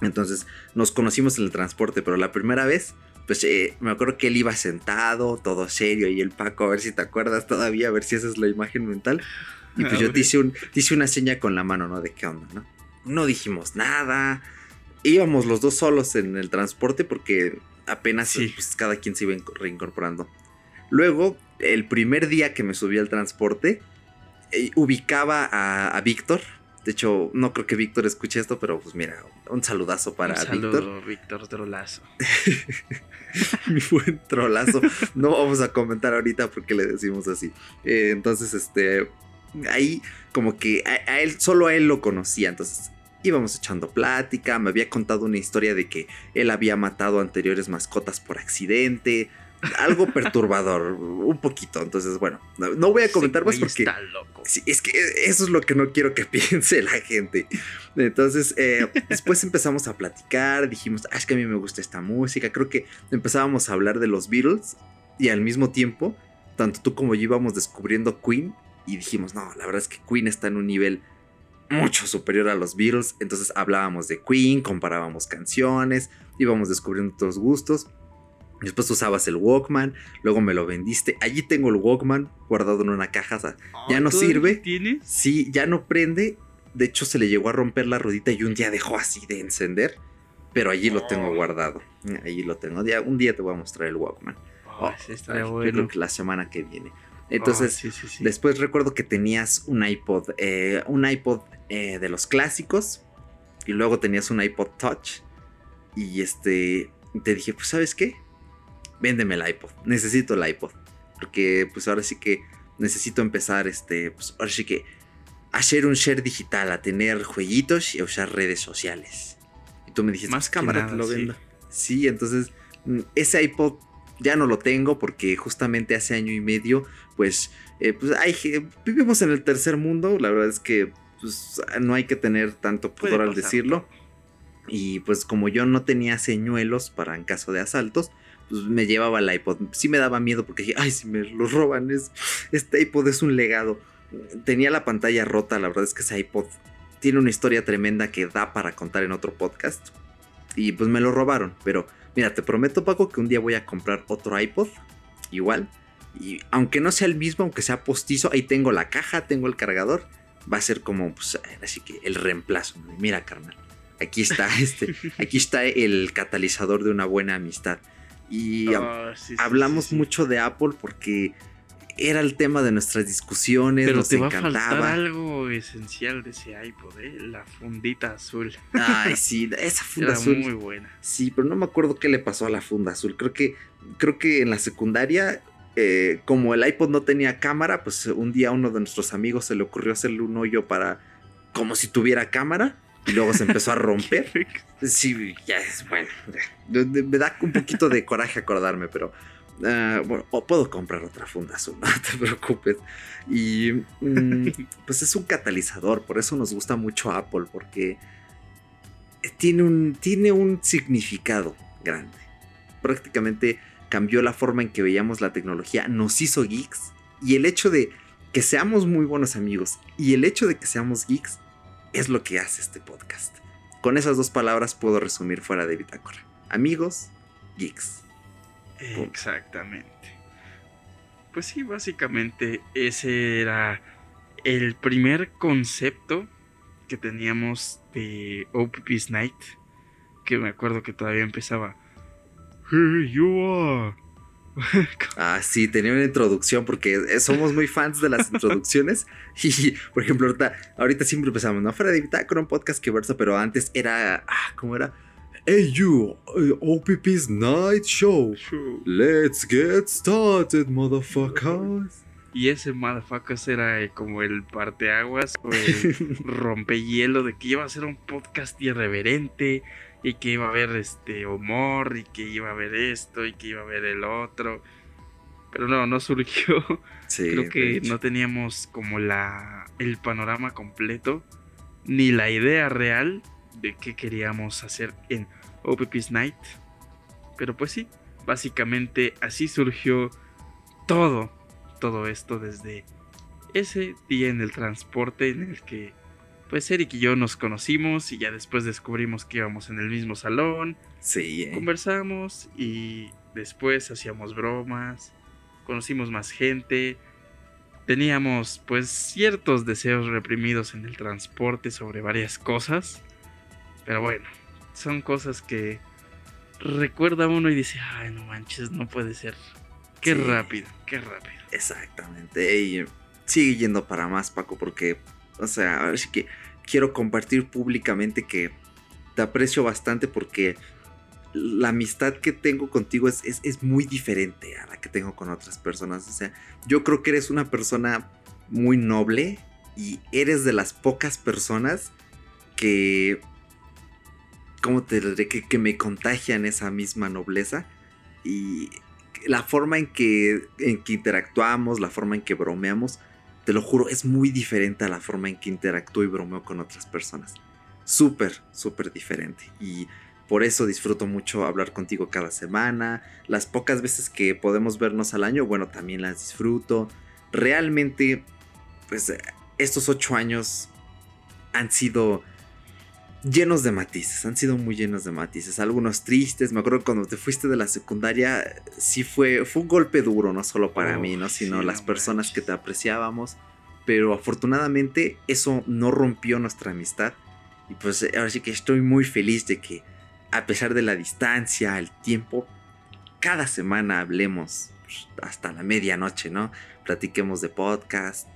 Entonces nos conocimos en el transporte, pero la primera vez, pues eh, me acuerdo que él iba sentado, todo serio, y el Paco, a ver si te acuerdas todavía, a ver si esa es la imagen mental. Y pues yo te hice, un, te hice una seña con la mano, ¿no? De qué onda, ¿no? No dijimos nada. Íbamos los dos solos en el transporte porque apenas Sí. pues, cada quien se iba inco- reincorporando. Luego, el primer día que me subí al transporte, eh, ubicaba a, a Víctor. De hecho, no creo que Víctor escuche esto, pero pues mira, un saludazo para Un Víctor. saludo, Víctor Trolazo. mi buen trolazo. No vamos a comentar ahorita porque le decimos así. Eh, entonces, este, ahí como que a, a él, solo a él lo conocía. Entonces íbamos echando plática. Me había contado una historia de que él había matado anteriores mascotas por accidente. Algo perturbador, un poquito. Entonces, bueno, no, no voy a comentar más porque... Está loco. Sí, es que eso es lo que no quiero que piense la gente. Entonces, eh, después empezamos a platicar, dijimos, ah, es que a mí me gusta esta música. Creo que empezábamos a hablar de los Beatles y al mismo tiempo, tanto tú como yo íbamos descubriendo Queen y dijimos, no, la verdad es que Queen está en un nivel mucho superior a los Beatles. Entonces hablábamos de Queen, comparábamos canciones, íbamos descubriendo otros gustos. Después usabas el Walkman, luego me lo vendiste. Allí tengo el Walkman guardado en una caja. o sea, ya no ¿Todavía sirve. ¿Tienes? Sí, ya no prende. De hecho, se le llegó a romper la ruedita y un día dejó así de encender. Pero allí lo tengo Oh. guardado. Allí lo tengo. Un día te voy a mostrar el Walkman. Oh, bueno. creo que la semana que viene. Entonces, Oh, sí, sí, sí. después recuerdo que tenías un iPod. eh, un iPod eh, de los clásicos. Y luego tenías un iPod Touch. Y este. Te dije, pues, ¿sabes qué? Véndeme el iPod. Necesito el iPod. Porque, pues, ahora sí que necesito empezar, este. Pues, ahora sí que. A hacer un share digital, a tener jueguitos y a usar redes sociales. Y tú me dijiste, Más cámara, te lo sí. vendo. Sí, entonces, mm, ese iPod ya no lo tengo porque justamente hace año y medio, pues, eh, pues hay, vivimos en el tercer mundo. La verdad es que pues, no hay que tener tanto pudor al decirlo. Y pues como yo no tenía señuelos para en caso de asaltos, pues me llevaba el iPod. Sí me daba miedo porque dije, ay, si me lo roban, es, este iPod es un legado. Tenía la pantalla rota, la verdad es que ese iPod tiene una historia tremenda que da para contar en otro podcast. Y pues me lo robaron, pero mira, te prometo Paco que un día voy a comprar otro iPod, igual. Y aunque no sea el mismo, aunque sea postizo, ahí tengo la caja, tengo el cargador. Va a ser como, pues, así que el reemplazo. Mira, carnal. Aquí está este, aquí está el catalizador de una buena amistad. Y Oh, sí, hablamos sí, sí. mucho de Apple porque era el tema de nuestras discusiones, Pero nos te va a faltar encantaba. algo esencial de ese iPod, ¿eh? La fundita azul. Ay, sí, esa funda Era azul. muy buena. Sí, pero no me acuerdo qué le pasó a la funda azul. Creo que, creo que en la secundaria, eh, como el iPod no tenía cámara, pues un día a uno de nuestros amigos se le ocurrió hacerle un hoyo para, como si tuviera cámara y luego se empezó a romper. Sí, ya es bueno. Me da un poquito de coraje acordarme, pero uh, bueno, o puedo comprar otra funda azul, no te preocupes. Y mm, pues es un catalizador, por eso nos gusta mucho Apple, porque tiene un, tiene un significado grande. Prácticamente cambió la forma en que veíamos la tecnología, nos hizo geeks y el hecho de que seamos muy buenos amigos y el hecho de que seamos geeks es lo que hace este podcast. Con esas dos palabras puedo resumir fuera de bitácora. Amigos, geeks. Exactamente. Pues sí, básicamente ese era el primer concepto que teníamos de OPP's Night. Que me acuerdo que todavía empezaba. You are. ah, sí, tenía una introducción porque somos muy fans de las introducciones. Y, por ejemplo, ahorita, ahorita siempre empezamos, ¿no? Fuera de con un podcast que versa, pero antes era. Ah, ¿Cómo era? Hey, you, uh, OPP's Night Show. Let's get started, motherfuckers. Y ese motherfuckers era eh, como el parteaguas o el rompehielo de que iba a ser un podcast irreverente y que iba a haber este humor y que iba a haber esto y que iba a haber el otro. Pero no, no surgió. Creo que no teníamos como la el panorama completo ni la idea real de qué queríamos hacer en OPP's Night. Pero pues sí, básicamente así surgió todo, todo esto desde ese día en el transporte en el que pues Eric y yo nos conocimos y ya después descubrimos que íbamos en el mismo salón. Sí. Eh. Conversamos y después hacíamos bromas, conocimos más gente. Teníamos pues ciertos deseos reprimidos en el transporte sobre varias cosas. Pero bueno, son cosas que recuerda uno y dice, ay no manches, no puede ser. Qué rápido, qué rápido. Exactamente. Y sigue yendo para más, Paco, porque, o sea, ver que quiero compartir públicamente que te aprecio bastante porque la amistad que tengo contigo es, es, muy diferente a la que tengo con otras personas. O sea, yo creo que eres una persona muy noble y eres de las pocas personas que, ¿cómo te diré? Que, que me contagian esa misma nobleza. Y la forma en que, en que interactuamos, la forma en que bromeamos, te lo juro, es muy diferente a la forma en que interactúo y bromeo con otras personas. Súper, súper diferente. Y por eso disfruto mucho hablar contigo cada semana. Las pocas veces que podemos vernos al año, bueno, también las disfruto. Realmente, pues estos ocho años han sido llenos de matices, han sido muy llenos de matices, algunos tristes, me acuerdo cuando te fuiste de la secundaria, sí fue, fue un golpe duro, no solo para mí, ¿no? sino las personas que te apreciábamos, pero afortunadamente eso no rompió nuestra amistad y pues ahora sí que estoy muy feliz de que a pesar de la distancia, el tiempo, cada semana hablemos pues, hasta la medianoche, ¿no? Platiquemos de podcast,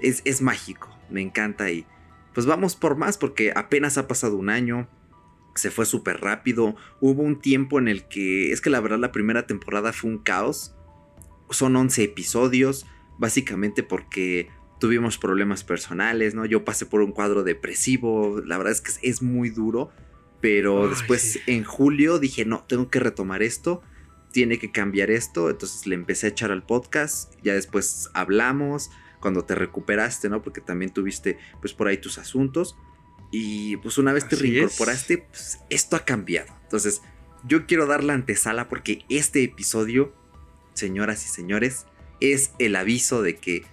es, es mágico, me encanta y pues vamos por más porque apenas ha pasado un año, se fue súper rápido, hubo un tiempo en el que es que la verdad la primera temporada fue un caos, son 11 episodios, básicamente porque tuvimos problemas personales, ¿no? Yo pasé por un cuadro depresivo, la verdad es que es muy duro, pero después en julio dije, no, tengo que retomar esto, tiene que cambiar esto, entonces le empecé a echar al podcast, ya después hablamos, cuando te recuperaste, ¿no? Porque también tuviste pues por ahí tus asuntos y pues una vez te reincorporaste, pues esto ha cambiado. Entonces, yo quiero dar la antesala porque este episodio, señoras y señores, es el aviso de que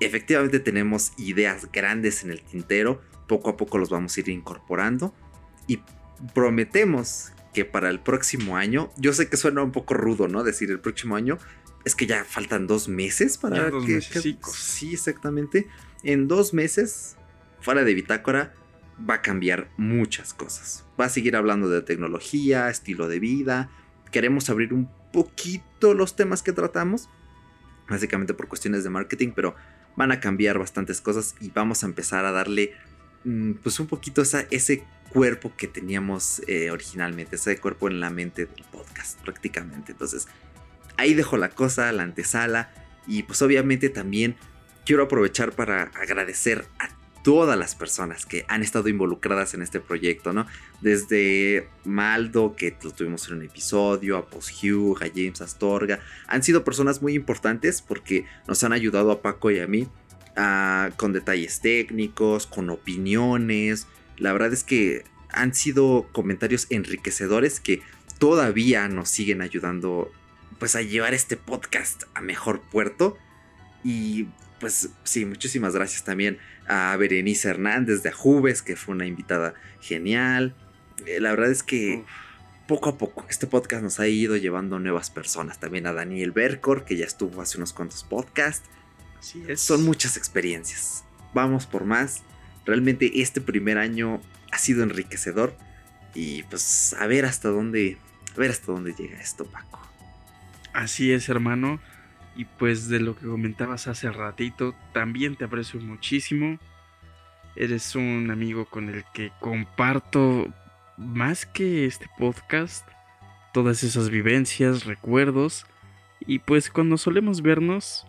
efectivamente tenemos ideas grandes en el tintero, poco a poco los vamos a ir incorporando y prometemos que para el próximo año, yo sé que suena un poco rudo, ¿no? Decir el próximo año, es que ya faltan dos meses para que, sí, exactamente. En dos meses, fuera de bitácora, va a cambiar muchas cosas. Va a seguir hablando de tecnología, estilo de vida. Queremos abrir un poquito los temas que tratamos, básicamente por cuestiones de marketing, pero van a cambiar bastantes cosas y vamos a empezar a darle mm, pues un poquito ese cuerpo que teníamos eh, originalmente, ese cuerpo en la mente del podcast prácticamente. Entonces, ahí dejo la cosa, la antesala. Y pues obviamente también quiero aprovechar para agradecer a todas las personas que han estado involucradas en este proyecto, ¿no? Desde Maldo, que lo tuvimos en un episodio, a Post Hugh, a James Astorga, han sido personas muy importantes porque nos han ayudado a Paco y a mí con detalles técnicos, con opiniones. La verdad es que han sido comentarios enriquecedores que todavía nos siguen ayudando pues a llevar este podcast a mejor puerto. Y pues sí, muchísimas gracias también a Berenice Hernández de Ajubes, que fue una invitada genial. Eh, la verdad es que poco a poco este podcast nos ha ido llevando nuevas personas. También a Daniel Bercor, que ya estuvo hace unos cuantos podcasts. Así es. Son muchas experiencias. Vamos por más. Realmente este primer año ha sido enriquecedor. Y pues a ver hasta dónde. A ver hasta dónde llega esto, Paco. Así es, hermano. Y pues de lo que comentabas hace ratito, también te aprecio muchísimo. Eres un amigo con el que comparto más que este podcast, todas esas vivencias, recuerdos. Y pues cuando solemos vernos,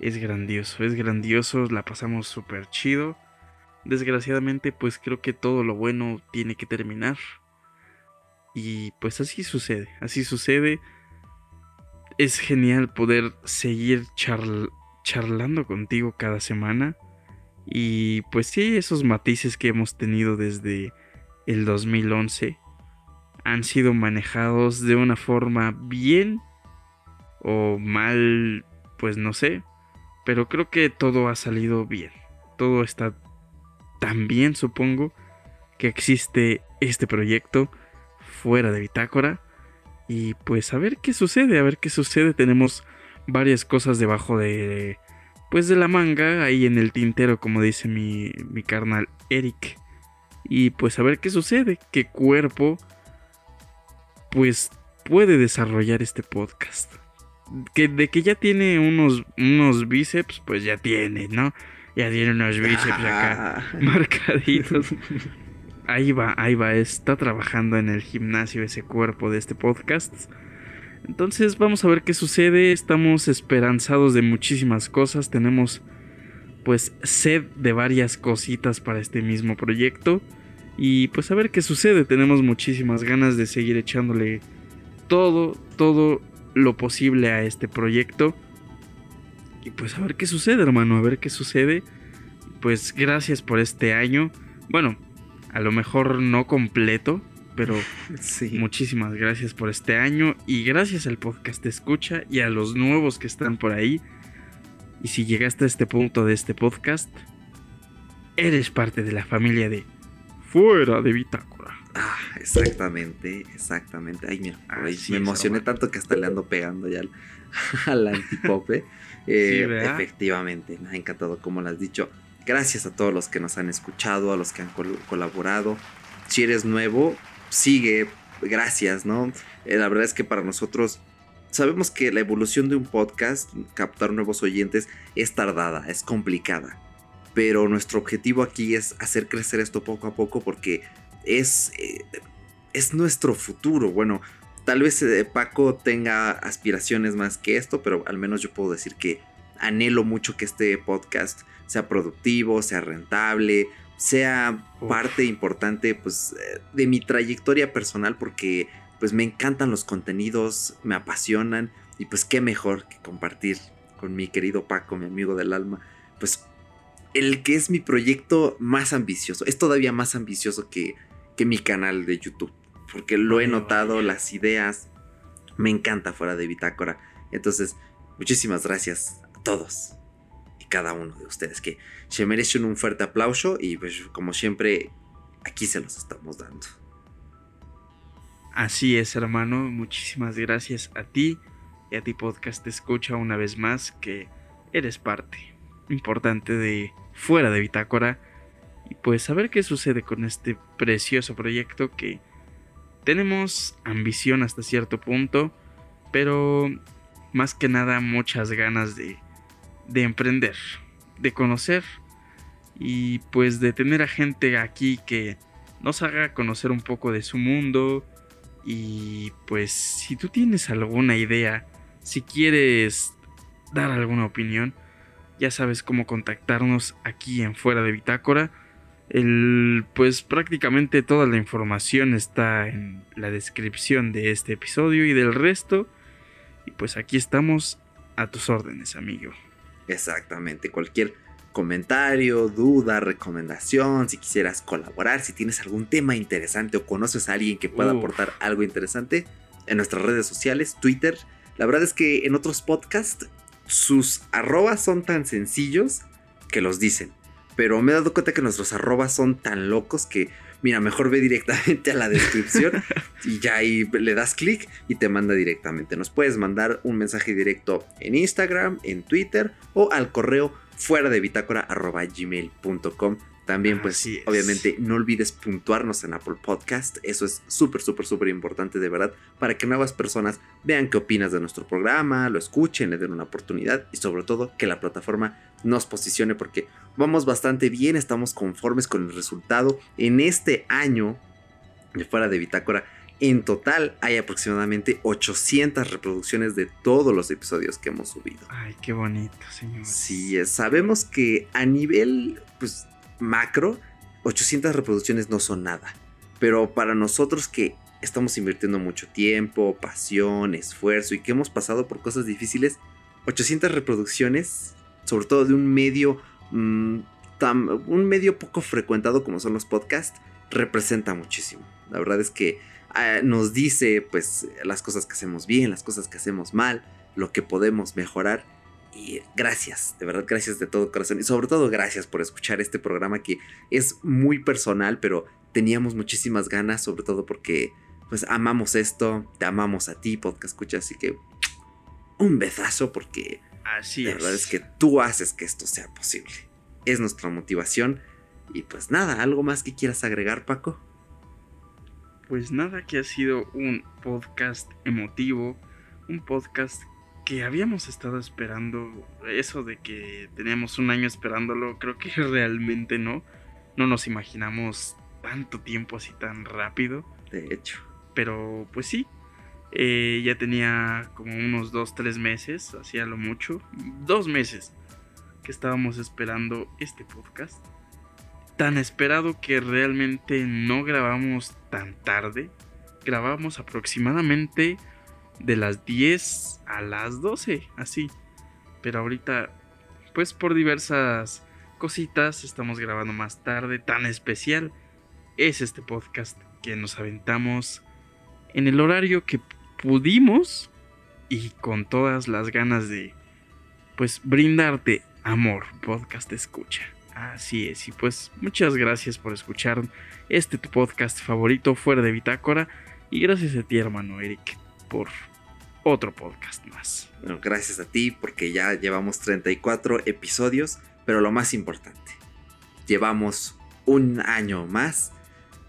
es grandioso, es grandioso, la pasamos súper chido. Desgraciadamente, pues creo que todo lo bueno tiene que terminar. Y pues así sucede, así sucede es genial poder seguir charlando contigo cada semana. Y pues sí, esos matices que hemos tenido desde el 2011 han sido manejados de una forma bien o mal, pues no sé. Pero creo que todo ha salido bien. Todo está tan bien, supongo, que existe este proyecto fuera de Bitácora y pues a ver qué sucede, a ver qué sucede. Tenemos varias cosas debajo de... Pues de la manga, ahí en el tintero, como dice mi, mi carnal Eric. Y pues a ver qué sucede, qué cuerpo pues puede desarrollar este podcast. Que de que ya tiene unos, unos bíceps, pues ya tiene, ¿no? Ya tiene unos bíceps acá marcaditos ahí va, ahí va, está trabajando en el gimnasio ese cuerpo de este podcast. Entonces vamos a ver qué sucede, estamos esperanzados de muchísimas cosas, tenemos pues sed de varias cositas para este mismo proyecto y pues a ver qué sucede, tenemos muchísimas ganas de seguir echándole todo, todo lo posible a este proyecto. Y pues a ver qué sucede, hermano, a ver qué sucede. Pues gracias por este año. Bueno, a lo mejor no completo, pero muchísimas gracias por este año y gracias al podcast escucha y a los nuevos que están por ahí. Y si llegaste a este punto de este podcast, eres parte de la familia de Fuera de Bitácora. Ah, exactamente, exactamente. Ay, mira, me emocioné tanto que hasta le ando pegando ya al, antipope. Eh, efectivamente, me ha encantado como lo has dicho. Gracias a todos los que nos han escuchado, a los que han colaborado. Si eres nuevo, sigue, gracias, ¿no? Eh, la verdad es que para nosotros sabemos que la evolución de un podcast, captar nuevos oyentes, es tardada, es complicada. Pero nuestro objetivo aquí es hacer crecer esto poco a poco porque es, eh, es nuestro futuro. Bueno, tal vez eh, Paco tenga aspiraciones más que esto, pero al menos yo puedo decir que anhelo mucho que este podcast sea productivo, sea rentable, sea parte importante pues eh, de mi trayectoria personal porque pues me encantan los contenidos, me apasionan y pues qué mejor que compartir con mi querido Paco, mi amigo del alma, pues el que es mi proyecto más ambicioso, es todavía más ambicioso que, que mi canal de YouTube, porque lo he notado, las ideas, me encanta fuera de Bitácora. Entonces, muchísimas gracias todos cada uno de ustedes que se merecen un fuerte aplauso y pues como siempre aquí se los estamos dando. Así es hermano, muchísimas gracias a ti y a ti podcast te escucha una vez más que eres parte importante de fuera de Bitácora y pues a ver qué sucede con este precioso proyecto que tenemos ambición hasta cierto punto, pero más que nada muchas ganas de de emprender, de conocer y pues de tener a gente aquí que nos haga conocer un poco de su mundo y pues si tú tienes alguna idea, si quieres dar alguna opinión, Ya sabes cómo contactarnos aquí en Fuera de Bitácora. El, pues prácticamente toda la información está en la descripción de este episodio y del resto. Y pues aquí estamos a tus órdenes, amigo. Exactamente, cualquier comentario, duda, recomendación, si quisieras colaborar, si tienes algún tema interesante o conoces a alguien que pueda Uf. aportar algo interesante en nuestras redes sociales, Twitter. La verdad es que en otros podcasts sus arrobas son tan sencillos que los dicen. Pero me he dado cuenta que nuestros arrobas son tan locos que, mira, mejor ve directamente a la descripción y ya ahí le das clic y te manda directamente. Nos puedes mandar un mensaje directo en Instagram, en Twitter o al correo fuera de bitácora. También, pues, Así obviamente, no olvides puntuarnos en Apple Podcast. Eso es súper, súper, súper importante, de verdad, para que nuevas personas vean qué opinas de nuestro programa, lo escuchen, le den una oportunidad y, sobre todo, que la plataforma nos posicione porque vamos bastante bien, estamos conformes con el resultado. En este año de fuera de Bitácora, en total hay aproximadamente 800 reproducciones de todos los episodios que hemos subido. Ay, qué bonito, señor. Sí, sabemos que a nivel pues, macro, 800 reproducciones no son nada. Pero para nosotros que estamos invirtiendo mucho tiempo, pasión, esfuerzo y que hemos pasado por cosas difíciles, 800 reproducciones, sobre todo de un medio, mm, tan- un medio poco frecuentado como son los podcasts, representa muchísimo. La verdad es que ah, nos dice pues las cosas que hacemos bien, las cosas que hacemos mal, lo que podemos mejorar. Y gracias, de verdad, gracias de todo corazón. Y sobre todo gracias por escuchar este programa que es muy personal, pero teníamos muchísimas ganas, sobre todo porque pues amamos esto, te amamos a ti, podcast escucha, así que un besazo porque Así la es. verdad es que tú haces que esto sea posible. Es nuestra motivación. Y pues nada, ¿algo más que quieras agregar, Paco? Pues nada, que ha sido un podcast emotivo, un podcast que habíamos estado esperando, eso de que teníamos un año esperándolo, creo que realmente no, no nos imaginamos tanto tiempo así tan rápido, De hecho, pero pues sí, eh, ya tenía como unos dos, tres meses, hacía lo mucho, dos meses que estábamos esperando este podcast. Tan esperado que realmente no grabamos tan tarde. Grabamos aproximadamente de las 10 a las 12, así. Pero ahorita, pues por diversas cositas, estamos grabando más tarde. Tan especial es este podcast que nos aventamos en el horario que pudimos y con todas las ganas de, pues, brindarte amor, podcast escucha. Así es, y pues muchas gracias por escuchar este tu podcast favorito fuera de Bitácora y gracias a ti hermano Eric por otro podcast más. bueno, gracias a ti porque ya llevamos 34 episodios, pero lo más importante, llevamos un año más,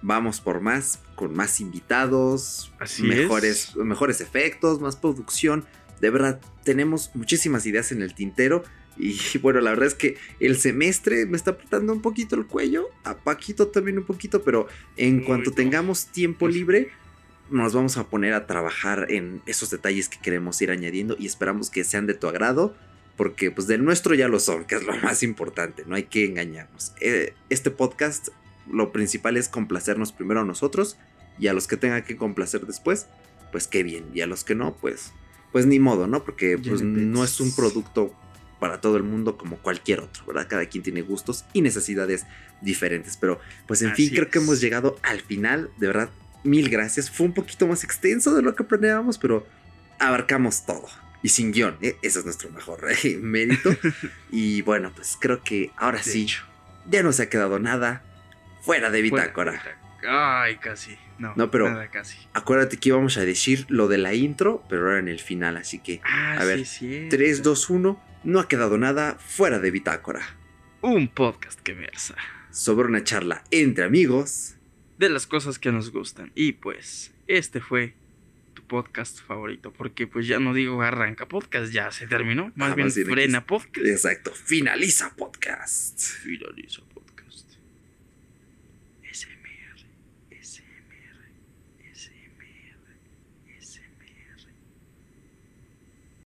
vamos por más, con más invitados, Así mejores, es. mejores efectos, más producción. De verdad, tenemos muchísimas ideas en el tintero. Y bueno, la verdad es que el semestre me está apretando un poquito el cuello, a Paquito también un poquito, pero en cuanto tengamos tiempo libre, nos vamos a poner a trabajar en esos detalles que queremos ir añadiendo y esperamos que sean de tu agrado, porque pues del nuestro ya lo son, que es lo más importante, no hay que engañarnos. Eh, este podcast, lo principal es complacernos primero a nosotros y a los que tengan que complacer después, pues qué bien, y a los que no, pues, pues ni modo, ¿no? Porque pues no es un producto para todo el mundo como cualquier otro, ¿verdad? Cada quien tiene gustos y necesidades diferentes, pero pues en fin, creo que hemos llegado al final, de verdad, mil gracias. Fue un poquito más extenso de lo que planeábamos, pero abarcamos todo. Y sin guion, ¿eh? ese es nuestro mejor eh, mérito. y bueno, pues creo que ahora De sí, hecho, ya no se ha quedado nada fuera de fuera de bitácora. Ay, casi. No, No, pero- nada casi. Acuérdate que íbamos a decir lo de la intro, pero ahora en el final, así que Ah, A ver, sí, sí. 3, 2, 1, no ha quedado nada fuera de bitácora. Un podcast que versa Sobre una charla entre amigos. De las cosas que nos gustan. Y pues, este fue tu podcast favorito. Porque pues ya no digo arranca podcast, ya se terminó. Más Ah, bien frena podcast. Exacto, finaliza podcast. Finaliza